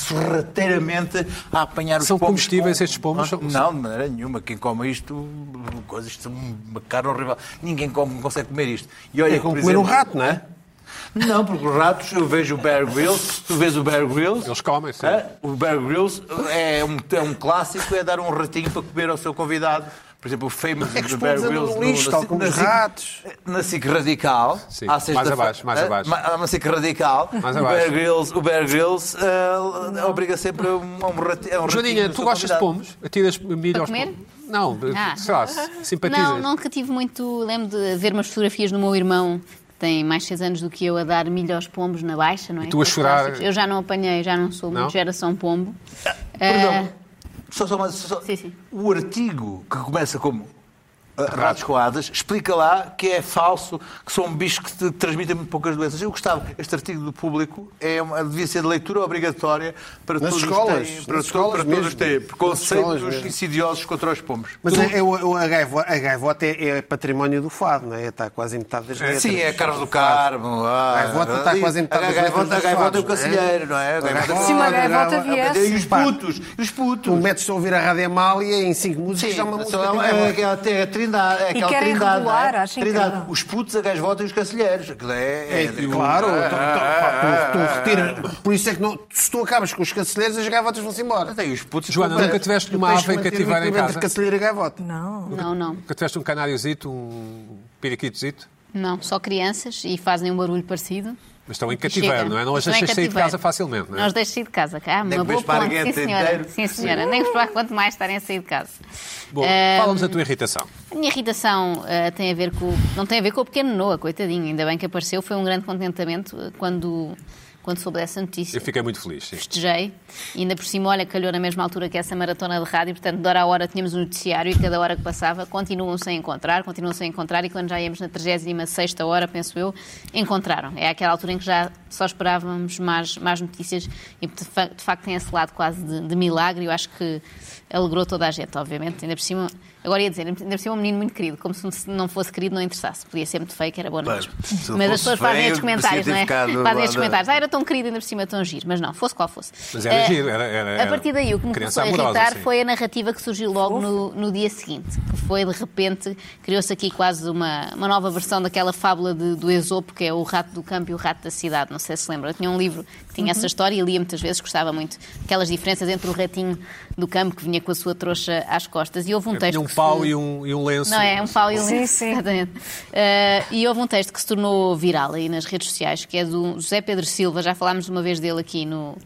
apanhar os São pombos comestíveis com- estes pombos? Ah, São- Não, de maneira nenhuma. Quem come isto, coisas, isto é uma carne horrível. Ninguém come, consegue comer isto. E olha, É como comer um rato, não é? Não, porque os ratos, eu vejo o Bear Grylls, tu vês o Bear Grylls... Eles comem, sim. É, o Bear Grylls é um, é um clássico, é dar um ratinho para comer ao seu convidado. Por exemplo, o famous É que do Bear Grylls no lixo, tal como os ratos. na SIC Radical. Sim, à mais abaixo, mais Eh, abaixo. Há uma SIC Radical. Mais o abaixo. Bear Grylls, o Bear Grylls eh, obriga sempre a um, a ratinho. Joaninha, tu gostas de pombos? Atiras milho Para aos comer? pombos? Não, Ah. sei lá, simpatizas. Não, nunca tive muito. Lembro de ver umas fotografias do meu irmão, que tem mais 6 anos do que eu, a dar milho aos pombos na baixa, não é? E tu a chorar? Eu já não apanhei, já não sou Não? muito geração pombo. Perdão. Só, só, só- Sim, sim. O artigo que começa como ratos com asas, explica lá que é falso, que são bichos que te transmitem muito poucas doenças. Eu gostava, este artigo do público é uma, devia ser de leitura obrigatória para Nas todos escolas, os que têm, nas para, escolas para todos têm Nas preconceitos insidiosos contra os pombos. Mas é, é o- a, gaivota, a gaivota é, é património do fado, não é? Está quase em metade das letras. Sim, é Carlos do Carmo. ah, A gaivota está quase em metade A das letras a gaivota é o fados, cacilheiro, não é? A gaivota- Se uma a gaivota viesse. E os putos, e os putos. Tu metes-te a ouvir a Rádio Amália em 5 músicas, Sim, é uma música. é, gaivota. é, é, é a trindade. É aquela querem trindade, regular, é? acho Trindade. incrível. Os putos, a gaivota e os cacilheiros. Aquilo é, É, é- claro. Por isso é que não, se tu acabas com os cacilheiros, as gaivotas vão-se embora. Tem os putos. Joana, nunca tiveste uma ave que em cativeiro em casa? entre cacilheiro e gaivota. Não. não, não. Nunca tiveste um canáriozito, um periquitozito? Não, só crianças e fazem um barulho parecido. Mas estão em cativeiro, não é? Não as deixas sair de casa facilmente, não é? Nós deixamos sair de casa. Ah, Nem uma boa ponte, sim senhora. inteiro. Sim, senhora. Nem gostar quanto mais estarem a sair de casa. Bom, Ah, fala-nos da tua irritação. A minha irritação ah, tem a ver com. Não tem a ver com o pequeno Noah, coitadinho. Ainda bem que apareceu. Foi um grande contentamento ah, quando, quando soube dessa notícia. Eu fiquei muito feliz, sim. Festejei. E ainda por cima, olha, calhou na mesma altura que essa maratona de rádio. Portanto, de hora a hora tínhamos um noticiário e cada hora que passava continuam sem encontrar, continuam sem encontrar. E quando já íamos na 36 hora, penso eu, encontraram. É aquela altura em que já só esperávamos mais, mais notícias e de, fa- de facto tem esse lado quase de, de milagre. Eu acho que alegrou toda a gente, obviamente. Ainda por cima, agora ia dizer, ainda por cima um menino muito querido, como se não fosse querido não interessasse. Podia ser muito feio, que era bom na mesma. se não Mas as pessoas fazem estes comentários, não é? Fazem estes comentários. Ah, era tão querido, ainda por cima tão giro. Mas não, fosse qual fosse. Mas era Eh, giro, era- era- A partir daí, o que me começou a irritar foi a narrativa que surgiu logo no, no dia seguinte. Que foi, de repente, criou-se aqui quase uma, uma nova versão daquela fábula de- do Esopo, que é o rato do campo e o rato da cidade. Não sei se se lembra. Eu tinha um livro tinha essa história e lia muitas vezes, gostava muito. Aquelas diferenças entre o ratinho do campo que vinha com a sua trouxa às costas. E houve um texto Tinha um se- pau e um, e um lenço. não, é um pau e um Sim, lenço, sim. exatamente. Eh, e houve um texto que se tornou viral aí nas redes sociais, que é do José Pedro Silva, já falámos uma vez dele aqui no,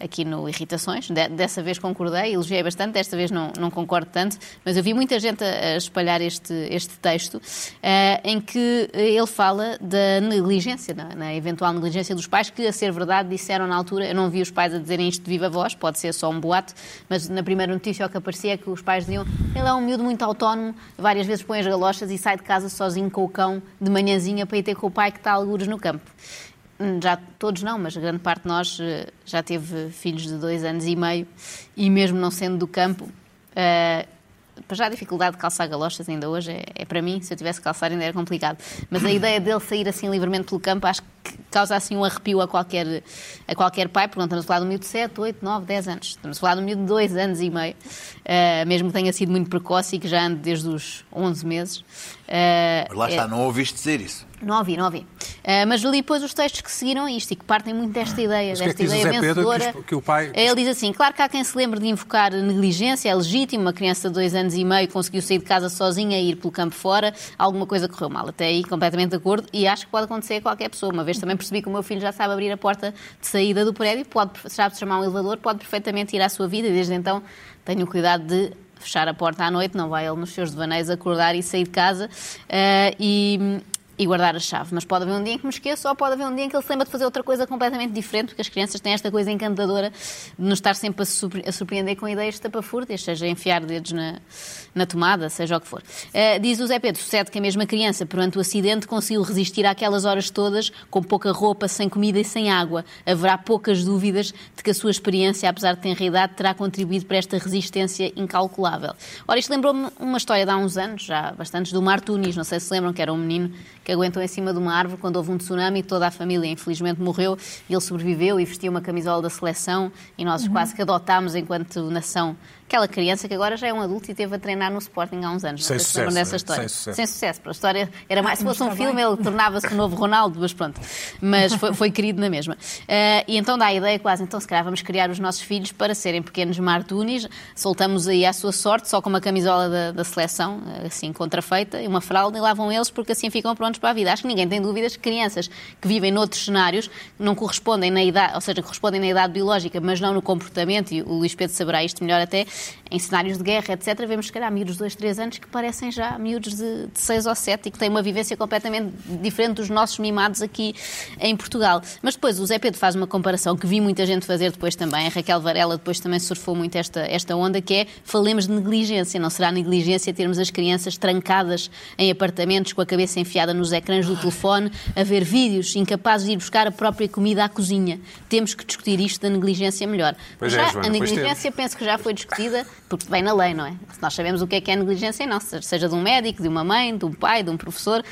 aqui no Irritações. De- dessa vez concordei, elogiei bastante, desta vez não, não concordo tanto, mas eu vi muita gente a, a espalhar este, este texto eh, em que ele fala da negligência, na, na eventual negligência dos pais, que, a ser verdade, disseram na altura, eu não vi os pais a dizerem isto de viva voz, pode ser só um boato, mas na primeira notícia o que aparecia é que os pais diziam ele é um miúdo muito autónomo, várias vezes põe as galochas e sai de casa sozinho com o cão de manhãzinha para ir ter com o pai que está a no campo. Hum, Já todos não, mas grande parte de nós eh, já teve filhos de dois anos e meio e mesmo não sendo do campo, eh, para já a dificuldade de calçar galochas ainda hoje é, é para mim, se eu tivesse que calçar ainda era complicado. Mas a ideia dele sair assim livremente pelo campo acho que causa assim um arrepio a qualquer, a qualquer pai, porque não estamos a falar de um miúdo de 7, 8, 9, 10 anos. Estamos a falar de um miúdo de 2 anos e meio, eh, mesmo que tenha sido muito precoce e que já ande desde os 11 meses. Eh, Mas lá é- está, não ouviste dizer isso. Não ouvi, não ouvi. Ah, mas li depois os textos que seguiram a isto e que partem muito desta ideia, Mas que é desta que ideia Zé Pedro? vencedora. Que o pai- Ele diz assim: claro que há quem se lembre de invocar negligência, é legítimo, uma criança de dois anos e meio conseguiu sair de casa sozinha e ir pelo campo fora, alguma coisa correu mal. Até aí, completamente de acordo, e acho que pode acontecer a qualquer pessoa. Uma vez também percebi que o meu filho já sabe abrir a porta de saída do prédio, pode, sabe chamar um elevador, pode perfeitamente ir à sua vida, e desde então tenho cuidado de fechar a porta à noite, não vai ele nos seus devaneios acordar e sair de casa ah, e, e guardar a chave. Mas pode haver um dia em que me esqueço ou pode haver um dia em que ele se lembra de fazer outra coisa completamente diferente, porque as crianças têm esta coisa encantadora de nos estar sempre a, surpre- a surpreender com ideias estapafúrdias, seja enfiar dedos na, na tomada, seja o que for. Ah, diz o Zé Pedro, sucede que a mesma criança, perante o acidente, conseguiu resistir àquelas horas todas, com pouca roupa, sem comida e sem água. Haverá poucas dúvidas de que a sua experiência, apesar de tenra idade, terá contribuído para esta resistência incalculável. Ora, isto lembrou-me uma história de há uns anos, já bastantes, do Mar Tunis, não sei se lembram, que era um menino que aguentou em cima de uma árvore quando houve um tsunami e toda a família, infelizmente, morreu. E ele sobreviveu e vestiu uma camisola da seleção e nós quase que adotámos enquanto nação aquela criança que agora já é um adulto e teve a treinar no Sporting há uns anos. Sem se sucesso, dessa né? história. Sem sucesso. Sem sucesso. A história era mais, se fosse um está filme, ele tornava-se o novo Ronaldo, mas pronto. Mas foi, foi querido na mesma. Eh, e então dá a ideia quase, então se calhar vamos criar os nossos filhos para serem pequenos martunis, soltamos aí à sua sorte, só com uma camisola da, da seleção, eh, assim, contrafeita, e uma fralda, e lá vão eles, porque assim ficam prontos para a vida. Acho que ninguém tem dúvidas que crianças que vivem noutros cenários, não correspondem na idade, ou seja, correspondem na idade biológica, mas não no comportamento, e o Luís Pedro saberá isto melhor até, em cenários de guerra, etc., vemos se calhar miúdos de 2, 3 anos que parecem já miúdos de, de 6 ou 7 e que têm uma vivência completamente diferente dos nossos mimados aqui em Portugal. Mas depois o Zé Pedro faz uma comparação que vi muita gente fazer depois também, a Raquel Varela depois também surfou muito esta, esta onda, que é falemos de negligência. Não será negligência termos as crianças trancadas em apartamentos com a cabeça enfiada nos ecrãs do telefone, a ver vídeos, incapazes de ir buscar a própria comida à cozinha. Temos que discutir isto da negligência melhor. Pois é, já, Joana, a negligência penso que já foi discutida, porque vem na lei, não é? Nós sabemos o que é que é negligência, não, seja de um médico, de uma mãe, de um pai, de um professor,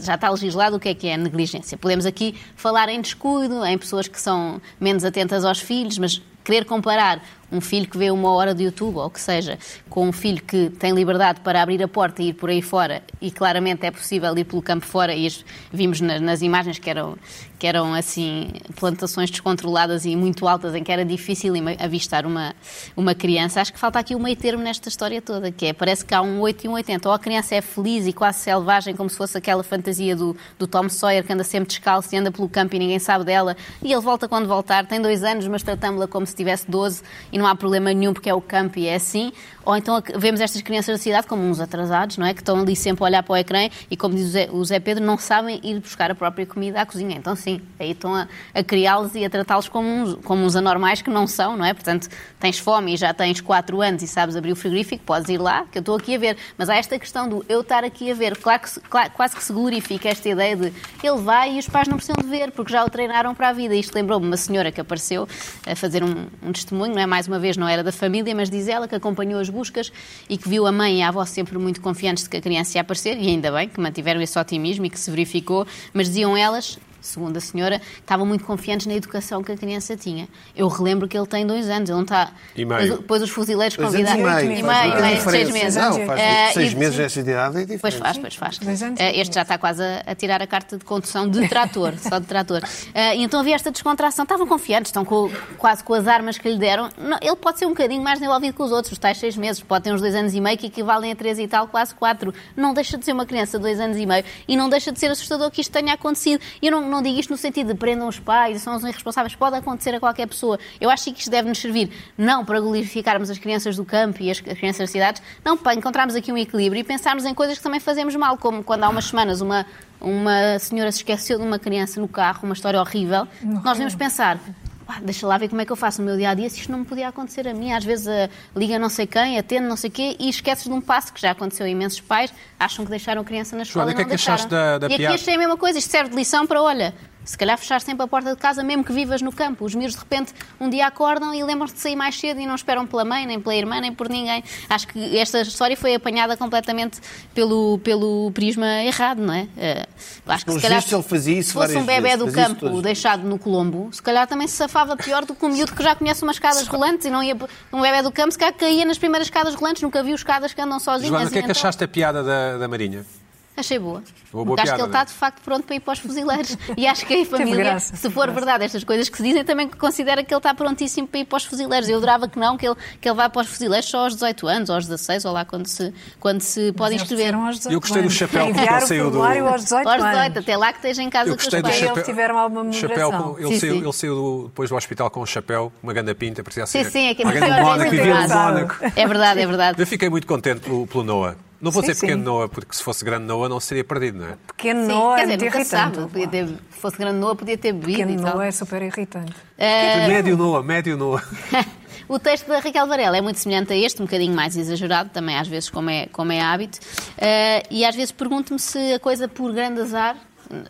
já está legislado o que é que é negligência. Podemos aqui falar em descuido, em pessoas que são menos atentas aos filhos, mas querer comparar um filho que vê uma hora de YouTube, ou que seja, com um filho que tem liberdade para abrir a porta e ir por aí fora, e claramente é possível ir pelo campo fora, e vimos na- nas imagens que eram, que eram assim, plantações descontroladas e muito altas, em que era difícil avistar uma, uma criança. Acho que falta aqui o meio termo nesta história toda, que é, parece que há um 8 e um 80. Ou a criança é feliz e quase selvagem, como se fosse aquela fantasia do, do Tom Sawyer, que anda sempre descalço e anda pelo campo e ninguém sabe dela, e ele volta quando voltar, tem dois anos, mas tratamos-la como se tivesse 12 e não há problema nenhum porque é o campo e é assim. Ou então vemos estas crianças da cidade como uns atrasados, não é? Que estão ali sempre a olhar para o ecrã e, como diz o Zé, Pedro, não sabem ir buscar a própria comida à cozinha. Então, sim, aí estão a, a criá-los e a tratá-los como uns, como uns anormais que não são, não é? Portanto, tens fome e já tens 4 anos e sabes abrir o frigorífico, podes ir lá, que eu estou aqui a ver. Mas há esta questão do eu estar aqui a ver. Claro que, claro- quase que se glorifica esta ideia de ele vai e os pais não precisam de ver, porque já o treinaram para a vida. Isto lembrou-me uma senhora que apareceu a fazer um, um testemunho, não é? Mais uma vez, não era da família, mas diz ela que acompanhou as buscas e que viu a mãe e a avó sempre muito confiantes de que a criança ia aparecer, e ainda bem que mantiveram esse otimismo e que se verificou, mas diziam elas. Segundo a senhora, estavam muito confiantes na educação que a criança tinha. Eu relembro que ele tem dois anos, ele não está. E meio. Depois, depois os fuzileiros Dois anos convidaram. e meio. E faz meio, muita meio, seis meses. Não, faz Eh, seis e- meses nesta idade é diferente. Pois faz, pois faz. Eh, Este já está quase a, a tirar a carta de condução de trator, só de trator. Eh, e então havia esta descontração. Estavam confiantes, estão com- quase com as armas que lhe deram. Não, ele pode ser um bocadinho mais desenvolvido que os outros, os tais seis meses. Pode ter uns dois anos e meio que equivalem a três e tal, quase quatro. Não deixa de ser uma criança de dois anos e meio e não deixa de ser assustador que isto tenha acontecido. E eu não, não digo isto no sentido de prendam os pais, são os irresponsáveis. Pode acontecer a qualquer pessoa. Eu acho que isto deve nos servir não para glorificarmos as crianças do campo e as, as crianças das cidades, não para encontrarmos aqui um equilíbrio e pensarmos em coisas que também fazemos mal, como quando há umas semanas uma, uma senhora se esqueceu de uma criança no carro, uma história horrível. Nós devemos pensar. "Pá, Deixa lá ver como é que eu faço no meu dia a dia se isto não me podia acontecer a mim. Às vezes a, liga não sei quem, atende não sei quê e esqueces de um passo que já aconteceu a imensos pais, acham que deixaram a criança na escola Joana, e que não é que achaste deixaram. da- da e aqui piada? achei a mesma coisa, isto serve de lição para, olha, se calhar fechar sempre a porta de casa, mesmo que vivas no campo. Os miúdos, de repente, um dia acordam e lembram-se de sair mais cedo e não esperam pela mãe, nem pela irmã, nem por ninguém. Acho que esta história foi apanhada completamente pelo, pelo prisma errado, não é? Eh, acho que, se calhar, se fosse um bebê do campo deixado no Colombo, se calhar também se safava pior do que um miúdo que já conhece umas escadas rolantes e não ia... Um bebê do campo, se calhar caía nas primeiras escadas rolantes, nunca viu escadas que andam sozinhas. Joana, o que é que então- achaste da piada da, da Marinha? Achei boa. Boa, acho piada, que ele não é? está de facto pronto para ir para os fuzileiros. E acho que a família, graça, se for graça. verdade estas coisas que se dizem, também considera que ele está prontíssimo para ir para os fuzileiros. Eu adorava que não, que ele, que ele vá para os fuzileiros só aos 18 anos, ou aos 16, ou lá quando se, quando se pode Eles inscrever. disseram aos 18 Eu gostei do chapéu que ele o saiu do- aos 18 Aos anos. 18, até lá que esteja em casa Eu com os gostei do pais. Eles chapéu. tiveram alguma chapéu moderação. com- ele, Sim, saiu, sim. ele saiu do- depois do hospital com um chapéu, uma ganda pinta, parecia Sim, ser sim, é que é engraçado. Mónaco. É verdade, é verdade. Eu fiquei muito contente pelo, pelo Noah. Não vou Sim, dizer pequeno sim. Noah, porque se fosse grande Noah não seria perdido, não é? Pequeno Sim, Noah quer é dizer, muito sabe. irritante. Podia ter, se fosse grande Noa, podia ter bebido Pequeno tal. Noah é super irritante. Eh, Médio Noah, médio Noah. O texto da Raquel Varela é muito semelhante a este, um bocadinho mais exagerado, também às vezes, como é, como é hábito. Eh, e às vezes pergunto-me se a coisa por grande azar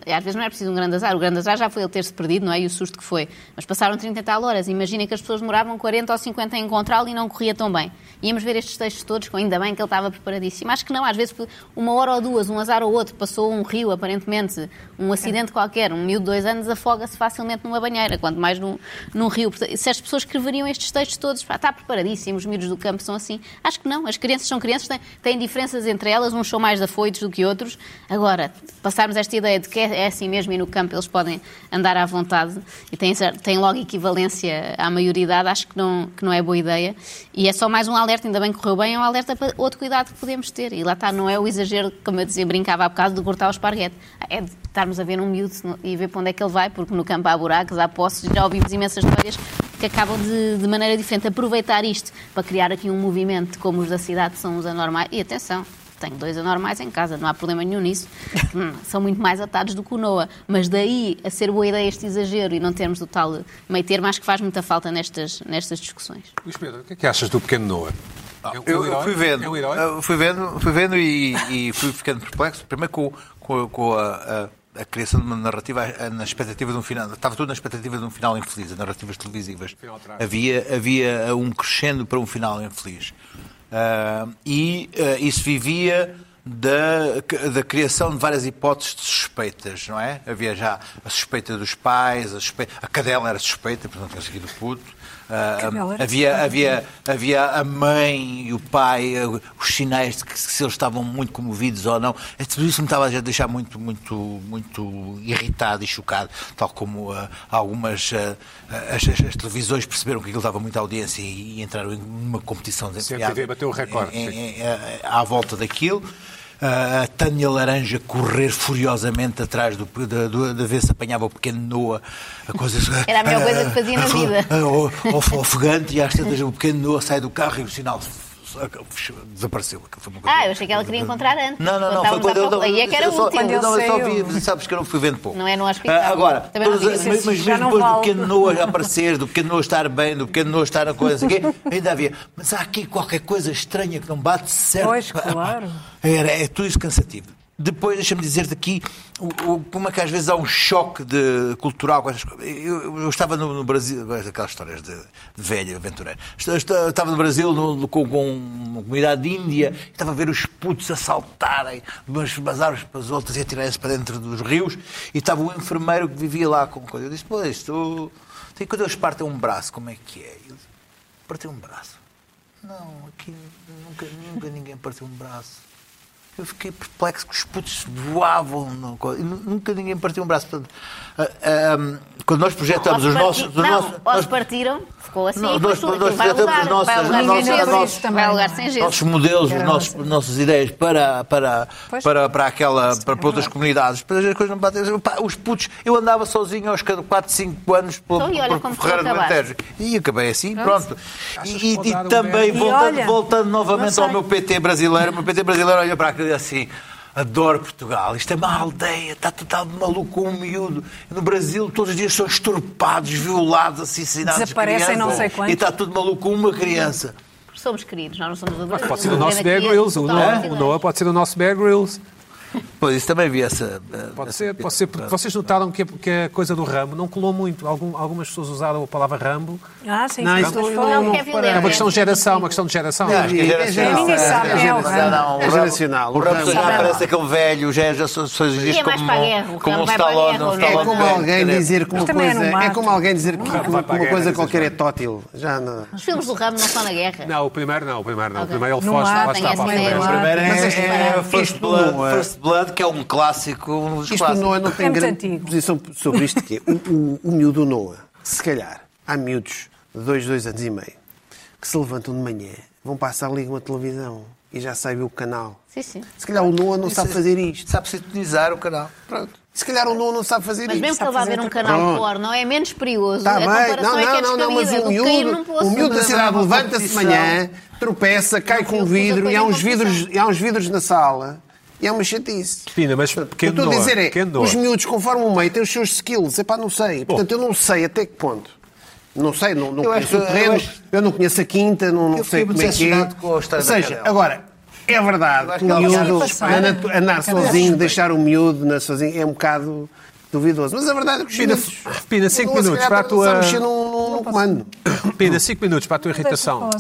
às vezes não é preciso um grande azar. O grande azar já foi ele ter-se perdido, não é? E o susto que foi. Mas passaram 30 e tal horas. Imagina que as pessoas demoravam 40 ou 50 a encontrá-lo e não corria tão bem. Íamos ver estes textos todos, com ainda bem que ele estava preparadíssimo. Acho que não, às vezes uma hora ou duas, um azar ou outro, passou um rio, aparentemente, um acidente qualquer, um miúdo de dois anos afoga-se facilmente numa banheira, quanto mais num, num rio. Portanto, Se as pessoas escreveriam estes textos todos, está preparadíssimo, os miúdos do campo são assim. Acho que não, as crianças são crianças, têm, têm diferenças entre elas, uns são mais afoitos do que outros. Agora, passarmos esta ideia de que é, é assim mesmo e no campo eles podem andar à vontade e têm, têm logo equivalência à maioridade, acho que não, que não é boa ideia. E é só mais um alerta, ainda bem que correu bem, é um alerta para outro cuidado que podemos ter. E lá está, não é o exagero, como eu dizia, brincava há bocado, de cortar o esparguete. É de estarmos a ver um miúdo e ver para onde é que ele vai, porque no campo há buracos, há poços, já ouvimos imensas histórias que acabam de, de maneira diferente aproveitar isto para criar aqui um movimento como os da cidade são os anormais. E atenção, tenho dois anormais em casa, não há problema nenhum nisso. Hum, São muito mais atados do que o Noah. Mas daí a ser boa ideia este exagero e não termos o tal meio termo, acho que faz muita falta nestas, nestas discussões. Luís Pedro, o que é que achas do pequeno Noah? Um- é Eu, fui vendo, É eu fui vendo, fui vendo e, e fui ficando perplexo. Primeiro com, com, com a, a- a criação de uma narrativa na expectativa de um final. Estava tudo na expectativa de um final infeliz, as narrativas televisivas. Havia, havia um crescendo para um final infeliz. Ah, e ah, isso vivia da, da criação de várias hipóteses de suspeitas, não é? Havia já a suspeita dos pais, a, suspeita, a cadela era suspeita, portanto tinha seguido o puto. Ah, havia, havia, havia a mãe e o pai, eh, os sinais de que se eles estavam muito comovidos ou não. É, Tudo isso me estava a deixar muito, muito, muito irritado e chocado, tal como ah, algumas ah, as, as- as televisões perceberam que aquilo dava muita audiência e, e entraram em uma competição CMTV desenfreada bateu o recorde, em- em- em- à volta daquilo. A Tânia Laranja correr furiosamente atrás do, da, do, de ver se apanhava o pequeno Noah. A coisa, Era a melhor coisa que fazia na vida. o- ofegante e às tantas o pequeno Noah sai do carro e o sinal desapareceu. Foi Ah, eu achei que ela queria encontrar antes. Não, não, não. Foi quando eu, procura. Aí é que era só, útil. Não, eu só vi, sabes que eu não fui vendo pouco. Não é no hospital. Ah, agora, Também não mas, assim, mas já mesmo não depois do vale. pequeno Noah aparecer, do pequeno Noah estar bem, do pequeno Noah estar a coisa, não quê, ainda havia. Mas há aqui qualquer coisa estranha que não bate certo. Pois, claro. Era, é tudo isso cansativo. Depois, deixa-me dizer-te aqui o, o- como é que às vezes há um choque de, cultural. Eu, eu estava no, no Brasil, aquelas histórias de, de esta- Eu estava no Brasil no- no- com, com uma comunidade índia, e estava a ver os putos a saltarem de umas umas árvores para as outras e a tirarem-se para dentro dos rios, e estava o enfermeiro que vivia lá com coisa. Eu disse: Pô, isto. Tem quando eles partem um braço, como é que é? Ele disse, um braço. Não, aqui nunca, nunca ninguém partiu um braço. Eu fiquei perplexo que os putos voavam. nunca ninguém partiu um braço. Portanto, ah, ah, quando nós projetamos os nossos. parti- os não, nossos- ou nós- partiram, ficou assim, Não, e nós- nós vai projetamos as nossas- vai nossos gesso. modelos, os nossos, nossa. nossas ideias para, para, Pois. para, para, aquela, para, para outras comunidades. Depois as coisas não batem. Os putos, eu andava sozinho aos 4, 5 anos Então, e por Ferreira do. Alentejo. E acabei assim, pronto. E, e um também? E voltando, voltando novamente não ao meu PT brasileiro, o meu PT brasileiro olha para aquilo e diz assim. Adoro Portugal. Isto é uma aldeia, está total maluco com um miúdo. No Brasil, todos os dias são estorpados, violados, assassinados. Desaparecem crianças. não sei quantos. E está tudo maluco com uma criança. Somos queridos, nós não somos adoradores. Pode ser o nosso Bear Grylls. O Noah, o Noah pode ser o nosso Bear Grylls. Pois, isso também vi essa. eh, Pode essa- ser, pode ser, porque vocês notaram que a, que a coisa do Rambo não colou muito. Algum- algumas pessoas usaram a palavra Rambo. Ah, sim, Não, sim, isso mas não- foi- Não, não que é. É uma questão de geração, uma questão de geração. Acho que é geracional. Ninguém sabe é o Rambo. Não, É geracional. O Rambo O já Rambo- parece aquele velho, já já são é mais como, o um Rambo a Stallone. um não? É como alguém dizer que uma é coisa. É como alguém dizer que uma coisa qualquer é tótil. Já não. Os filmes do Ramo não são na guerra. Não, o primeiro não, o primeiro não. O primeiro ele Não foge, lá está para a. Não há. Primeiro é, é First, Blood, não é- First Blood, que é um clássico, um dos Isto clássicos. Noah não tem É grande antigo. posição sobre isto que é. O, o, o miúdo Noah, se calhar, há miúdos de dois, dois anos e meio que se levantam de manhã, vão passar, ligam a televisão e já sabem o canal. Sim, sim. Se calhar o Noah não sabe fazer isto. Sabe sintonizar o canal. Pronto. Se calhar o Noah não sabe fazer Mas isto. mesmo que ele vá ver um canal Pronto. porno, é menos perigoso. Está a bem, comparação não, é que é não, não, não, mas o miúdo, o miúdo da Mas cidade uma levanta-se de manhã, tropeça, cai com ele vidro e há uns vidros, e há uns vidros na sala e é uma chatice. Pina, mas O que eu pequeno estou a Noah. dizer é, os miúdos, conforme o meio, têm os seus skills. Epá, não sei. Portanto, eu não sei até que ponto. Não sei, não, não Eu conheço acho- o terreno, eu eu, acho- não conheço a quinta, não, não Eu sei como é que é. com Ou seja, agora, É verdade. acho O miúdo, andar sozinho, deixar o miúdo na sozinho, é um bocado duvidoso. Mas a verdade é que os Pina, miúdos... Pina, cinco andam, se minutos calhar, para a tua- a mexer num, num- comando. Pina, 5 minutos para a tua irritação.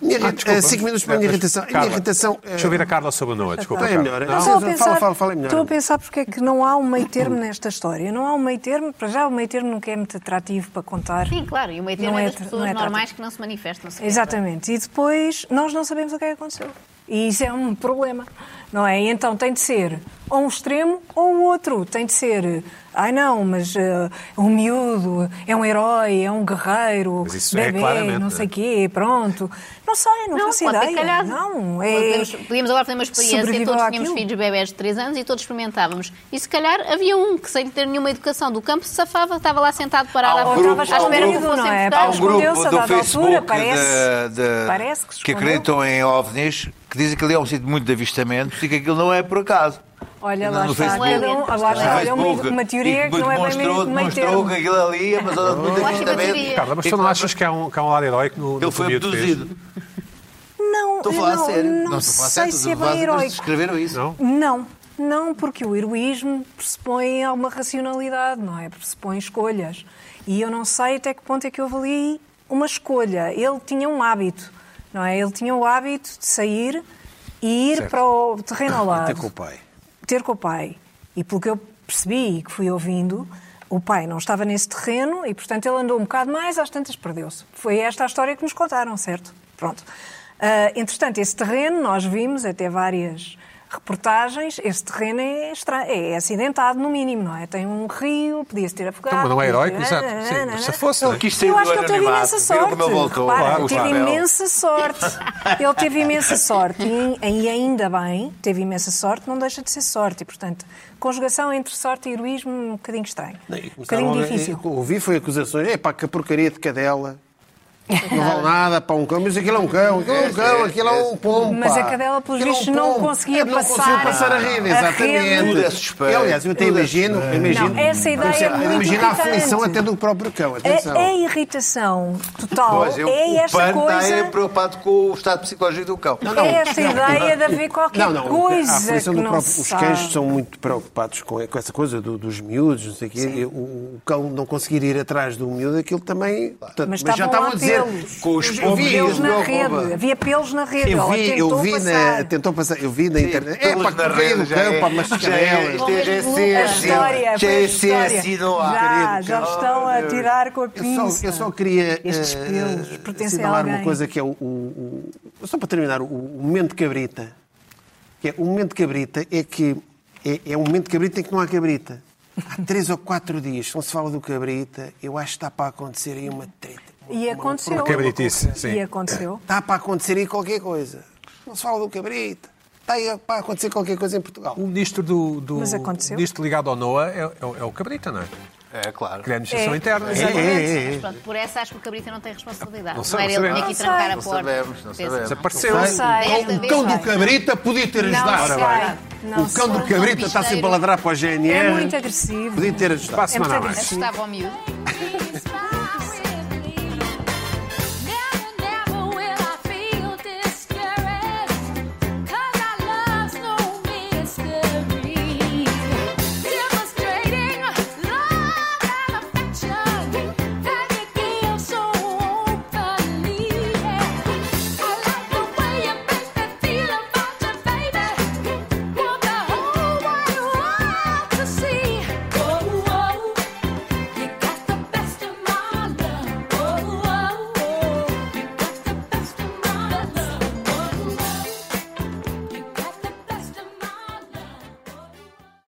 Minha Ah, desculpa. eh, cinco minutos para a minha irritação. A minha Carla, irritação... eh, Deixa eu ouvir a Carla sobre o Noah. Desculpa, é Carla. melhor. Não? Estou a Fala, pensar, fala, fala melhor. estou a pensar porque é que não há um meio termo nesta história. Não há um meio termo, para já o meio termo nunca é muito atrativo para contar. Sim, claro, e o meio termo Não é é das pessoas é normais que não se manifestam. sequer. Exatamente. E depois nós não sabemos o que é que aconteceu. E isso é um problema, não é? E então tem de ser ou um extremo ou o outro. Tem de ser, ai não, mas eh, um miúdo é um herói, é um guerreiro, Mas isso é bebê, claramente, não não sei é? o quê, pronto. Não sei, não, Não, faço ideia. calhado. Não, é... Podíamos, podíamos agora fazer uma experiência, Sobreviveu todos tínhamos filhos bebés de 3 anos e todos experimentávamos. E se calhar havia um que, sem ter nenhuma educação do campo, se safava, estava lá sentado parado à grupo- à há um espera que fossem não é? Há um grupo do dada Facebook altura, parece- de- de- parece que se que acreditam em OVNIs que dizem que ali é um sítio muito de avistamentos e que aquilo não é por acaso. Olha, No lá está. Facebook. Cada um, lá No está. Olha, uma, uma teoria que não é bem demonstrou, meio, demonstrou que aquilo ali é uma zona de muito teoria. Carla, mas tu não achas que há um, que há um lado heróico no, no Ele foi abduzido. Não, Estou a falar não, a sério. não, estou a falar a sei sério. se é bem heróico. Escreveram isso. Não? Não, não, porque o heroísmo pressupõe alguma racionalidade, não é? Pressupõe escolhas. E eu não sei até que ponto é que houve ali uma escolha. Ele tinha um hábito, não é? Ele tinha o hábito de sair e ir Certo. para o terreno ao lado. Ter com o pai. ter com o pai. E pelo que eu percebi e que fui ouvindo, o pai não estava nesse terreno e, portanto, ele andou um bocado mais, às tantas perdeu-se. Foi esta a história que nos contaram, certo? Pronto. Ah, entretanto, esse terreno, nós vimos até várias reportagens, esse terreno é, estra- é acidentado, no mínimo, não é? Tem um rio, podia-se ter afogado. Então, mas não é podia- heróico, exato. Sim, mas se fosse, não é? Quis sair eu acho que ele teve imensa sorte. ele voltou? Repara, Claro, teve Isabel. imensa sorte. Ele teve imensa sorte. E, e ainda bem, teve imensa sorte, não deixa de ser sorte. E, portanto, conjugação entre sorte e heroísmo um bocadinho estranho. Um bocadinho difícil. Eu ouvi foi acusações. É pá, que porcaria de cadela. Não vale nada para um cão, mas aquilo é um cão, aquilo é um cão, aquilo é um pombo. Mas a cadela, pelos Aquilo é um vistos, não conseguia É, não passar conseguiu passar a rede, a rede. exatamente. Tudo é suspeito. Aliás, eu até é imagino, imagino. Não, essa ideia é muito Imagina a aflição até do próprio cão. Atenção. A, a irritação total Pois, eu- é o esta está coisa. é preocupado com o estado psicológico do cão. É esta ideia de haver qualquer Não, não, coisa a aflição que do não próprio, os cães são muito preocupados com, com essa coisa do- dos miúdos, não sei o quê. O, o cão não conseguir ir atrás do miúdo, aquilo também. portanto, Mas já estavam a dizer. Pelos. Com os vi, pelos na rede. Havia pelos na rede. Eu vi, eu vi na, tentou passar, eu vi na internet. É Pelos pá, na porcaria do é- é- é- já é A história, já foi a é ar. Já, já estão a tirar com a Eu pinça. só, eu só queria eh, assinalar uma coisa que é o, o- o- Só para terminar, o, o momento de cabrita. Que é, o momento de cabrita é que é, é um momento de cabrita em que não há cabrita. Há três ou quatro dias, não se fala do cabrita, eu acho que está para acontecer aí uma treta. E aconteceu. Uma cabritice, sim. E aconteceu. Está para acontecer aí qualquer coisa. Não se fala do cabrita. Está aí para acontecer qualquer coisa em Portugal. O ministro do, do Mas aconteceu. o ministro ligado ao NOA é, é o- é o Cabrita, não é? É, claro. Que é a administração É, interna. exatamente. Mas pronto, por essa acho que o Cabrita não tem responsabilidade. Não Não, era não ele que tinha sabemos. que trancar a Não porta. sabemos, não sabemos. Desapareceu. Não O cão do cabrita podia ter Não ajudado. sei. Não O cão do cabrita está sempre a ladrar para a GNR. É muito agressivo. Podia ter ajudado. Para a semana É a muito mais. agressivo. Assustava ao miúdo.